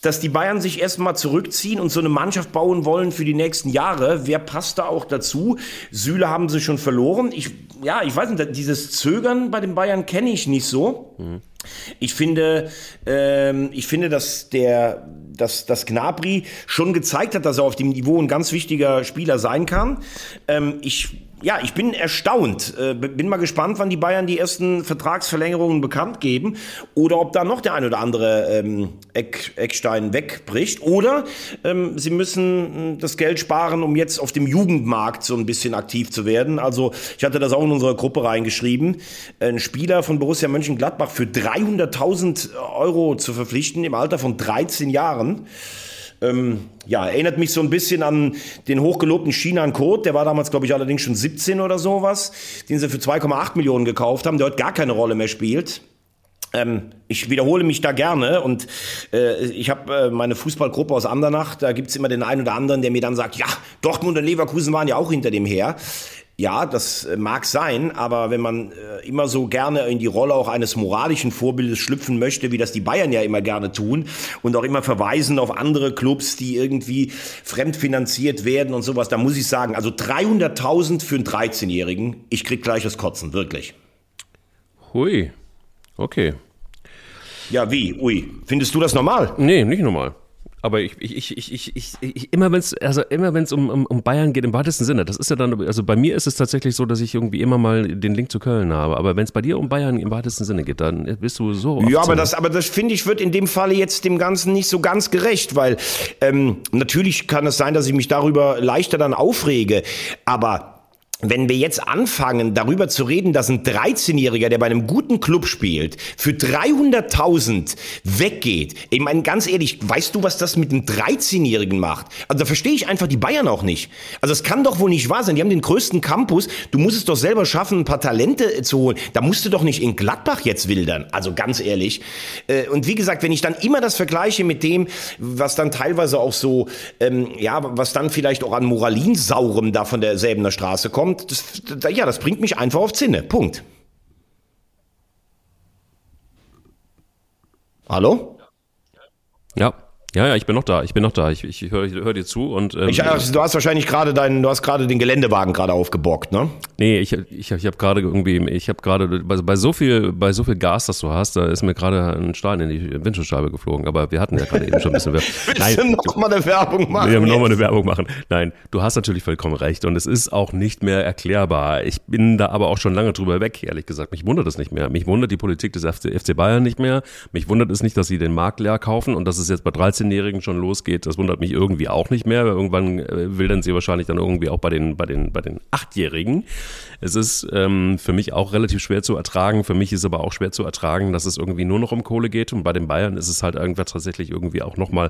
dass die Bayern sich erstmal zurückziehen und so eine Mannschaft bauen wollen für die nächsten Jahre. Wer passt da auch dazu? Süle haben sie schon verloren. Ich, ja, ich weiß nicht, dieses Zögern bei den Bayern kenne ich nicht so. Mhm. Ich finde, ähm, ich finde, dass der, dass, dass Gnabry schon gezeigt hat, dass er auf dem Niveau ein ganz wichtiger Spieler sein kann. Ähm, ich ja, ich bin erstaunt. Äh, bin mal gespannt, wann die Bayern die ersten Vertragsverlängerungen bekannt geben oder ob da noch der ein oder andere ähm, Eck, Eckstein wegbricht. Oder ähm, sie müssen äh, das Geld sparen, um jetzt auf dem Jugendmarkt so ein bisschen aktiv zu werden. Also ich hatte das auch in unserer Gruppe reingeschrieben. Ein Spieler von Borussia Mönchengladbach für 300.000 Euro zu verpflichten im Alter von 13 Jahren Ähm, ja, erinnert mich so ein bisschen an den hochgelobten Shinan Code. Der war damals, glaube ich, allerdings schon 17 oder sowas, den sie für 2,8 Millionen gekauft haben, der heute gar keine Rolle mehr spielt. Ähm, ich wiederhole mich da gerne und äh, ich habe äh, meine Fußballgruppe aus Andernach, da gibt's immer den einen oder anderen, der mir dann sagt, ja, Dortmund und Leverkusen waren ja auch hinter dem her. Ja, das äh, mag sein, aber wenn man äh, immer so gerne in die Rolle auch eines moralischen Vorbildes schlüpfen möchte, wie das die Bayern ja immer gerne tun und auch immer verweisen auf andere Clubs, die irgendwie fremdfinanziert werden und sowas, da muss ich sagen, also 300.000 für einen 13-Jährigen, ich krieg gleich das Kotzen, wirklich. Hui, okay. Ja, wie? Ui. Findest du das normal? Nee, nicht normal. Aber ich, ich, ich, ich, ich, ich immer wenn es also immer wenn es um, um, um Bayern geht im weitesten Sinne, das ist ja dann also bei mir ist es tatsächlich so, dass ich irgendwie immer mal den Link zu Köln habe, aber wenn es bei dir um Bayern im weitesten Sinne geht, dann bist du so Ja, aber das aber das finde ich wird in dem Falle jetzt dem ganzen nicht so ganz gerecht, weil ähm, natürlich kann es sein, dass ich mich darüber leichter dann aufrege, aber wenn wir jetzt anfangen, darüber zu reden, dass ein 13-Jähriger, der bei einem guten Club spielt, für 300.000 weggeht, ich meine, ganz ehrlich, weißt du, was das mit einem 13-Jährigen macht? Also da verstehe ich einfach die Bayern auch nicht. Also es kann doch wohl nicht wahr sein. Die haben den größten Campus. Du musst es doch selber schaffen, ein paar Talente äh, zu holen. Da musst du doch nicht in Gladbach jetzt wildern. Also ganz ehrlich. Äh, und wie gesagt, wenn ich dann immer das vergleiche mit dem, was dann teilweise auch so, ähm, ja, was dann vielleicht auch an Moralinsaurem da von der Säbener Straße kommt, und das, ja, das bringt mich einfach auf Zinne. Punkt. Hallo? Ja. Ja, ja, ich bin noch da. Ich bin noch da. Ich, ich höre hör dir zu und ähm, ich, also, du hast wahrscheinlich gerade deinen, du hast gerade den Geländewagen gerade aufgebockt, ne? Nee, ich, ich, ich habe gerade irgendwie, ich habe gerade bei, bei so viel, bei so viel Gas, das du hast, da ist mir gerade ein Stein in die Windschutzscheibe geflogen. Aber wir hatten ja gerade eben schon ein bisschen Werbung. Willst Nein, du noch mal eine Werbung machen? Wir haben noch mal eine Werbung machen. Nein, du hast natürlich vollkommen recht und es ist auch nicht mehr erklärbar. Ich bin da aber auch schon lange drüber weg, ehrlich gesagt. Mich wundert es nicht mehr. Mich wundert die Politik des FC, FC Bayern nicht mehr. Mich wundert es nicht, dass sie den Markt leer kaufen und dass es jetzt bei 13-Jährigen schon losgeht das wundert mich irgendwie auch nicht mehr, weil irgendwann äh, wildern sie wahrscheinlich dann irgendwie auch bei den, bei den, bei den Achtjährigen. Es ist ähm, für mich auch relativ schwer zu ertragen. Für mich ist aber auch schwer zu ertragen, dass es irgendwie nur noch um Kohle geht. Und bei den Bayern ist es halt irgendwann tatsächlich irgendwie auch nochmal,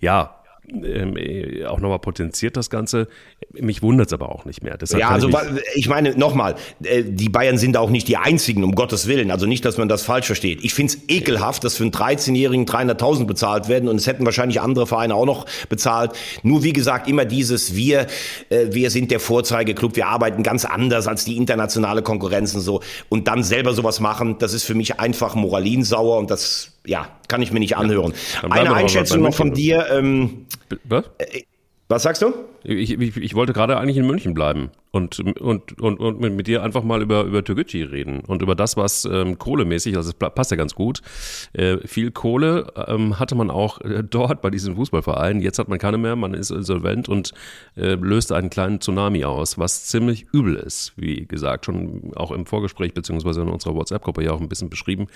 ja, ähm, äh, auch nochmal potenziert das Ganze. Mich wundert es aber auch nicht mehr. Deshalb ja, also ich, ich meine, nochmal, äh, die Bayern sind auch nicht die einzigen, um Gottes Willen. Also nicht, dass man das falsch versteht. Ich finde es ekelhaft, dass für einen 13-Jährigen 300.000 bezahlt werden und es hätten wahrscheinlich andere Vereine auch noch bezahlt. Nur wie gesagt, immer dieses, wir, äh, wir sind der Vorzeigeklub, wir arbeiten ganz anders als die internationale Konkurrenz und so. Und dann selber sowas machen, das ist für mich einfach moralinsauer und das ja, kann ich mir nicht anhören. Ja, Eine Einschätzung noch von dir. Ähm, was? Äh, was sagst du? Ich, ich, ich wollte gerade eigentlich in München bleiben und, und, und, und mit dir einfach mal über, über Türkgücü reden und über das, was ähm, kohlemäßig, also es passt ja ganz gut, äh, viel Kohle ähm, hatte man auch äh, dort bei diesem Fußballverein. Jetzt hat man keine mehr, man ist insolvent und äh, löst einen kleinen Tsunami aus, was ziemlich übel ist, wie gesagt, schon auch im Vorgespräch beziehungsweise in unserer WhatsApp-Gruppe ja auch ein bisschen beschrieben.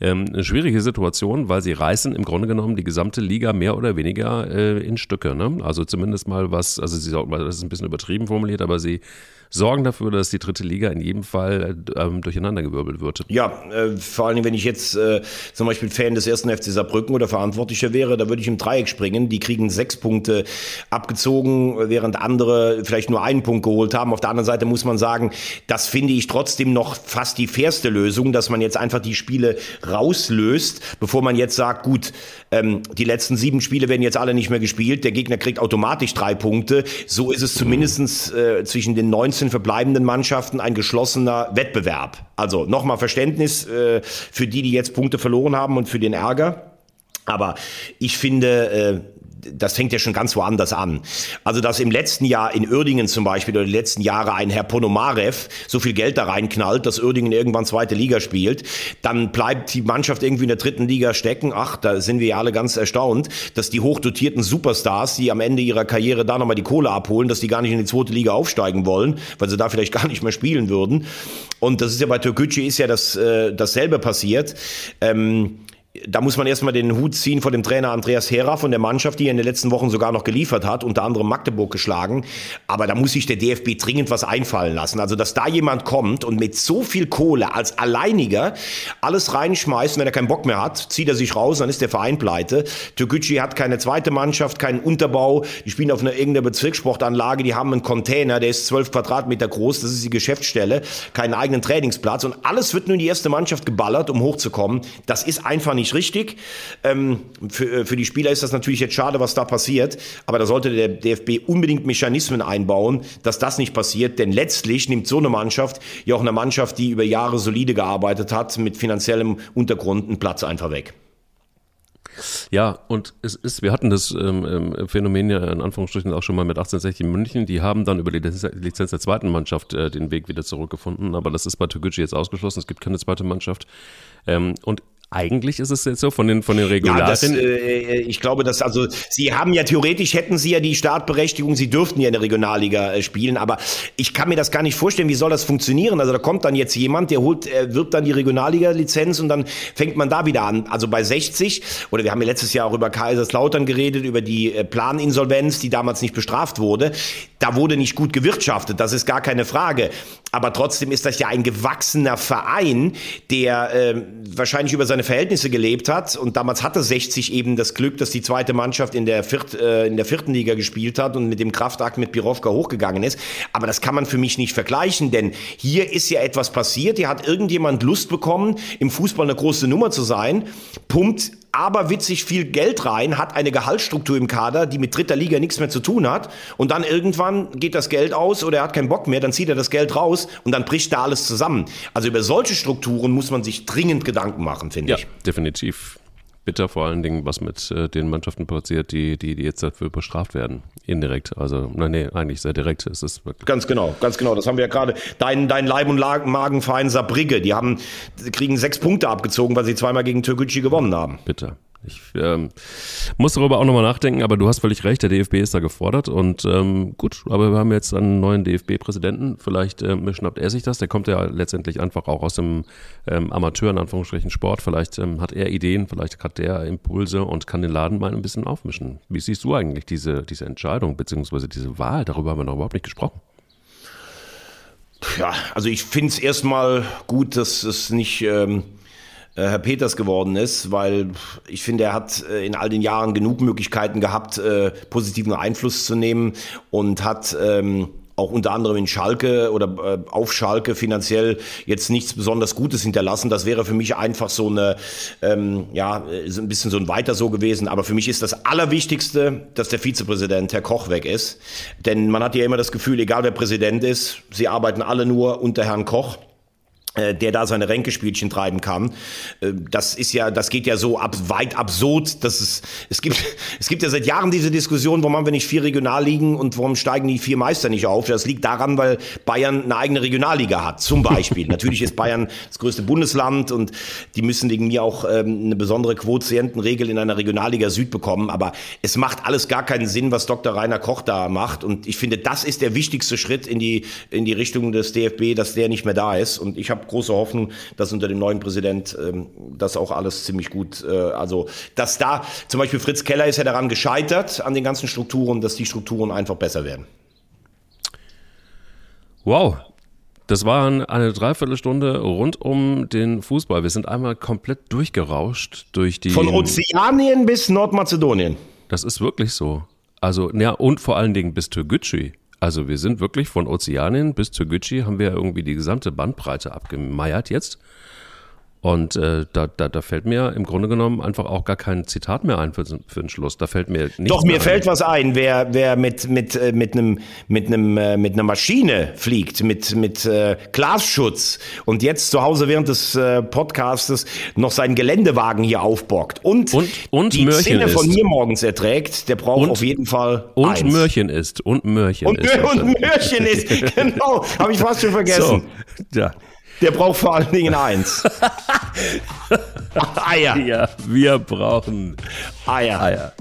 Ähm, eine schwierige Situation, weil sie reißen im Grunde genommen die gesamte Liga mehr oder weniger äh, in Stücke. Ne? Also zumindest mal was, also sie das ist ein bisschen übertrieben formuliert, aber sie sorgen dafür, dass die dritte Liga in jedem Fall ähm, durcheinandergewirbelt wird. Ja, äh, vor allem, wenn ich jetzt äh, zum Beispiel Fan des ersten FC Saarbrücken oder Verantwortlicher wäre, da würde ich im Dreieck springen. Die kriegen sechs Punkte abgezogen, während andere vielleicht nur einen Punkt geholt haben. Auf der anderen Seite muss man sagen, das finde ich trotzdem noch fast die fairste Lösung, dass man jetzt einfach die Spiele rauslöst, bevor man jetzt sagt, gut, ähm, die letzten sieben Spiele werden jetzt alle nicht mehr gespielt, der Gegner kriegt automatisch drei Punkte. So ist es zumindestens äh, zwischen den 19 19 verbleibenden Mannschaften ein geschlossener Wettbewerb. Also nochmal Verständnis äh, für die, die jetzt Punkte verloren haben und für den Ärger. Aber ich finde, äh, das fängt ja schon ganz woanders an. Also, dass im letzten Jahr in Uerdingen zum Beispiel oder die letzten Jahre ein Herr Ponomarev so viel Geld da reinknallt, dass Uerdingen irgendwann zweite Liga spielt, dann bleibt die Mannschaft irgendwie in der dritten Liga stecken. Ach, da sind wir ja alle ganz erstaunt, dass die hochdotierten Superstars, die am Ende ihrer Karriere da nochmal die Kohle abholen, dass die gar nicht in die zweite Liga aufsteigen wollen, weil sie da vielleicht gar nicht mehr spielen würden. Und das ist ja bei Türkgücü ist ja das, äh, dasselbe passiert. Ähm, da muss man erstmal den Hut ziehen vor dem Trainer Andreas Hera von der Mannschaft, die er in den letzten Wochen sogar noch geliefert hat, unter anderem Magdeburg geschlagen. Aber da muss sich der DFB dringend was einfallen lassen. Also, dass da jemand kommt und mit so viel Kohle als Alleiniger alles reinschmeißt, wenn er keinen Bock mehr hat, zieht er sich raus, dann ist der Verein pleite. Türkgücü hat keine zweite Mannschaft, keinen Unterbau. Die spielen auf einer irgendeiner Bezirkssportanlage, die haben einen Container, der ist zwölf Quadratmeter groß, das ist die Geschäftsstelle, keinen eigenen Trainingsplatz und alles wird nur in die erste Mannschaft geballert, um hochzukommen. Das ist einfach nicht richtig. Ähm, für, äh, für die Spieler ist das natürlich jetzt schade, was da passiert, aber da sollte der DFB unbedingt Mechanismen einbauen, dass das nicht passiert, denn letztlich nimmt so eine Mannschaft ja auch eine Mannschaft, die über Jahre solide gearbeitet hat, mit finanziellem Untergrund einen Platz einfach weg. Ja, und es ist, wir hatten das ähm, ähm Phänomen ja in Anführungsstrichen auch schon mal mit 1860 München. Die haben dann über die Lizenz der zweiten Mannschaft äh, den Weg wieder zurückgefunden, aber das ist bei Toguchi jetzt ausgeschlossen. Es gibt keine zweite Mannschaft. Ähm, und eigentlich ist es jetzt so von den, von den Regularien. Ja, das, äh, ich glaube, dass, also, Sie haben ja theoretisch, hätten Sie ja die Startberechtigung, Sie dürften ja in der Regionalliga äh, spielen, aber ich kann mir das gar nicht vorstellen, wie soll das funktionieren? Also, da kommt dann jetzt jemand, der holt, äh, wirbt dann die Regionalliga-Lizenz und dann fängt man da wieder an. Also bei 60, oder wir haben ja letztes Jahr auch über Kaiserslautern geredet, über die äh, Planinsolvenz, die damals nicht bestraft wurde. Da wurde nicht gut gewirtschaftet, das ist gar keine Frage. Aber trotzdem ist das ja ein gewachsener Verein, der äh, wahrscheinlich über seine Verhältnisse gelebt hat. Und damals hatte 60 eben das Glück, dass die zweite Mannschaft in der, Viert, äh, in der vierten Liga gespielt hat und mit dem Kraftakt mit Birovka hochgegangen ist. Aber das kann man für mich nicht vergleichen, denn hier ist ja etwas passiert. Hier hat irgendjemand Lust bekommen, im Fußball eine große Nummer zu sein, pumpt aber witzig viel Geld rein, hat eine Gehaltsstruktur im Kader, die mit dritter Liga nichts mehr zu tun hat. Und dann irgendwann geht das Geld aus oder er hat keinen Bock mehr, dann zieht er das Geld raus und dann bricht da alles zusammen. Also über solche Strukturen muss man sich dringend Gedanken machen, finde ja, ich. Definitiv bitter, vor allen Dingen, was mit äh, den Mannschaften passiert, die, die, die jetzt dafür bestraft werden. Indirekt. Also, nein, nee, eigentlich sehr direkt. Es ist ganz genau, ganz genau. Das haben wir ja gerade. Dein, dein Leib- und Magenverein Saarbrücke, die haben, kriegen sechs Punkte abgezogen, weil sie zweimal gegen Türkgücü gewonnen haben. Bitter. Ich ähm, muss darüber auch nochmal nachdenken, aber du hast völlig recht, der DFB ist da gefordert und ähm, gut, aber wir haben jetzt einen neuen DFB-Präsidenten, vielleicht ähm, schnappt er sich das, der kommt ja letztendlich einfach auch aus dem ähm, Amateur, in Anführungsstrichen Sport, vielleicht ähm, hat er Ideen, vielleicht hat der Impulse und kann den Laden mal ein bisschen aufmischen. Wie siehst du eigentlich diese, diese Entscheidung, beziehungsweise diese Wahl, darüber haben wir noch überhaupt nicht gesprochen. Ja, also ich finde es erstmal gut, dass es nicht... Ähm äh, Herr Peters geworden ist, weil ich finde, er hat äh, in all den Jahren genug Möglichkeiten gehabt, äh, positiven Einfluss zu nehmen und hat ähm, auch unter anderem in Schalke oder auf Schalke finanziell jetzt nichts besonders Gutes hinterlassen. Das wäre für mich einfach so eine, ähm, ja, ein bisschen so ein Weiter so gewesen. Aber für mich ist das Allerwichtigste, dass der Vizepräsident, Herr Koch, weg ist. Denn man hat ja immer das Gefühl, egal wer Präsident ist, sie arbeiten alle nur unter Herrn Koch. Äh, der da seine Ränkespielchen treiben kann. Äh, das ist ja, das geht ja so ab, weit absurd, dass es, es gibt, es gibt ja seit Jahren diese Diskussion, warum haben wir nicht vier Regionalligen und warum steigen die vier Meister nicht auf? Das liegt daran, weil Bayern eine eigene Regionalliga hat, zum Beispiel. Natürlich ist Bayern das größte Bundesland und die müssen wegen mir auch ähm, eine besondere Quotientenregel in einer Regionalliga Süd bekommen, aber es macht alles gar keinen Sinn, was Dr. Rainer Koch da macht und ich finde, das ist der wichtigste Schritt in die, in die Richtung des DFB, dass der nicht mehr da ist und ich habe habe große Hoffnung, dass unter dem neuen Präsident ähm, das auch alles ziemlich gut, äh, also dass da zum Beispiel Fritz Keller ist ja daran gescheitert, an den ganzen Strukturen, dass die Strukturen einfach besser werden. Wow, das war eine Dreiviertelstunde rund um den Fußball. Wir sind einmal komplett durchgerauscht durch die. Von Ozeanien bis Nordmazedonien. Das ist wirklich so. Also, ja, und vor allen Dingen bis Türgücü. Also wir sind wirklich von Ozeanien bis Türgücü haben wir irgendwie die gesamte Bandbreite abgemeiert jetzt. Und äh, da, da, da fällt mir im Grunde genommen einfach auch gar kein Zitat mehr ein für, für den Schluss. Da fällt mir nichts Doch, mir fällt was ein. Wer, wer mit, mit, äh, mit, einem, mit, einem, äh, mit einer Maschine fliegt, mit, mit äh, Glasschutz und jetzt zu Hause während des äh, Podcastes noch seinen Geländewagen hier aufbockt und, und, und die Mörchen Szene von mir morgens erträgt, der braucht und, auf jeden Fall Und eins. Mörchen ist. Und Mörchen und, ist. Und Mörchen ist, genau. Habe ich fast schon vergessen. So, ja. Der braucht vor allen Dingen eins. Eier. Ja, wir brauchen Eier. Eier.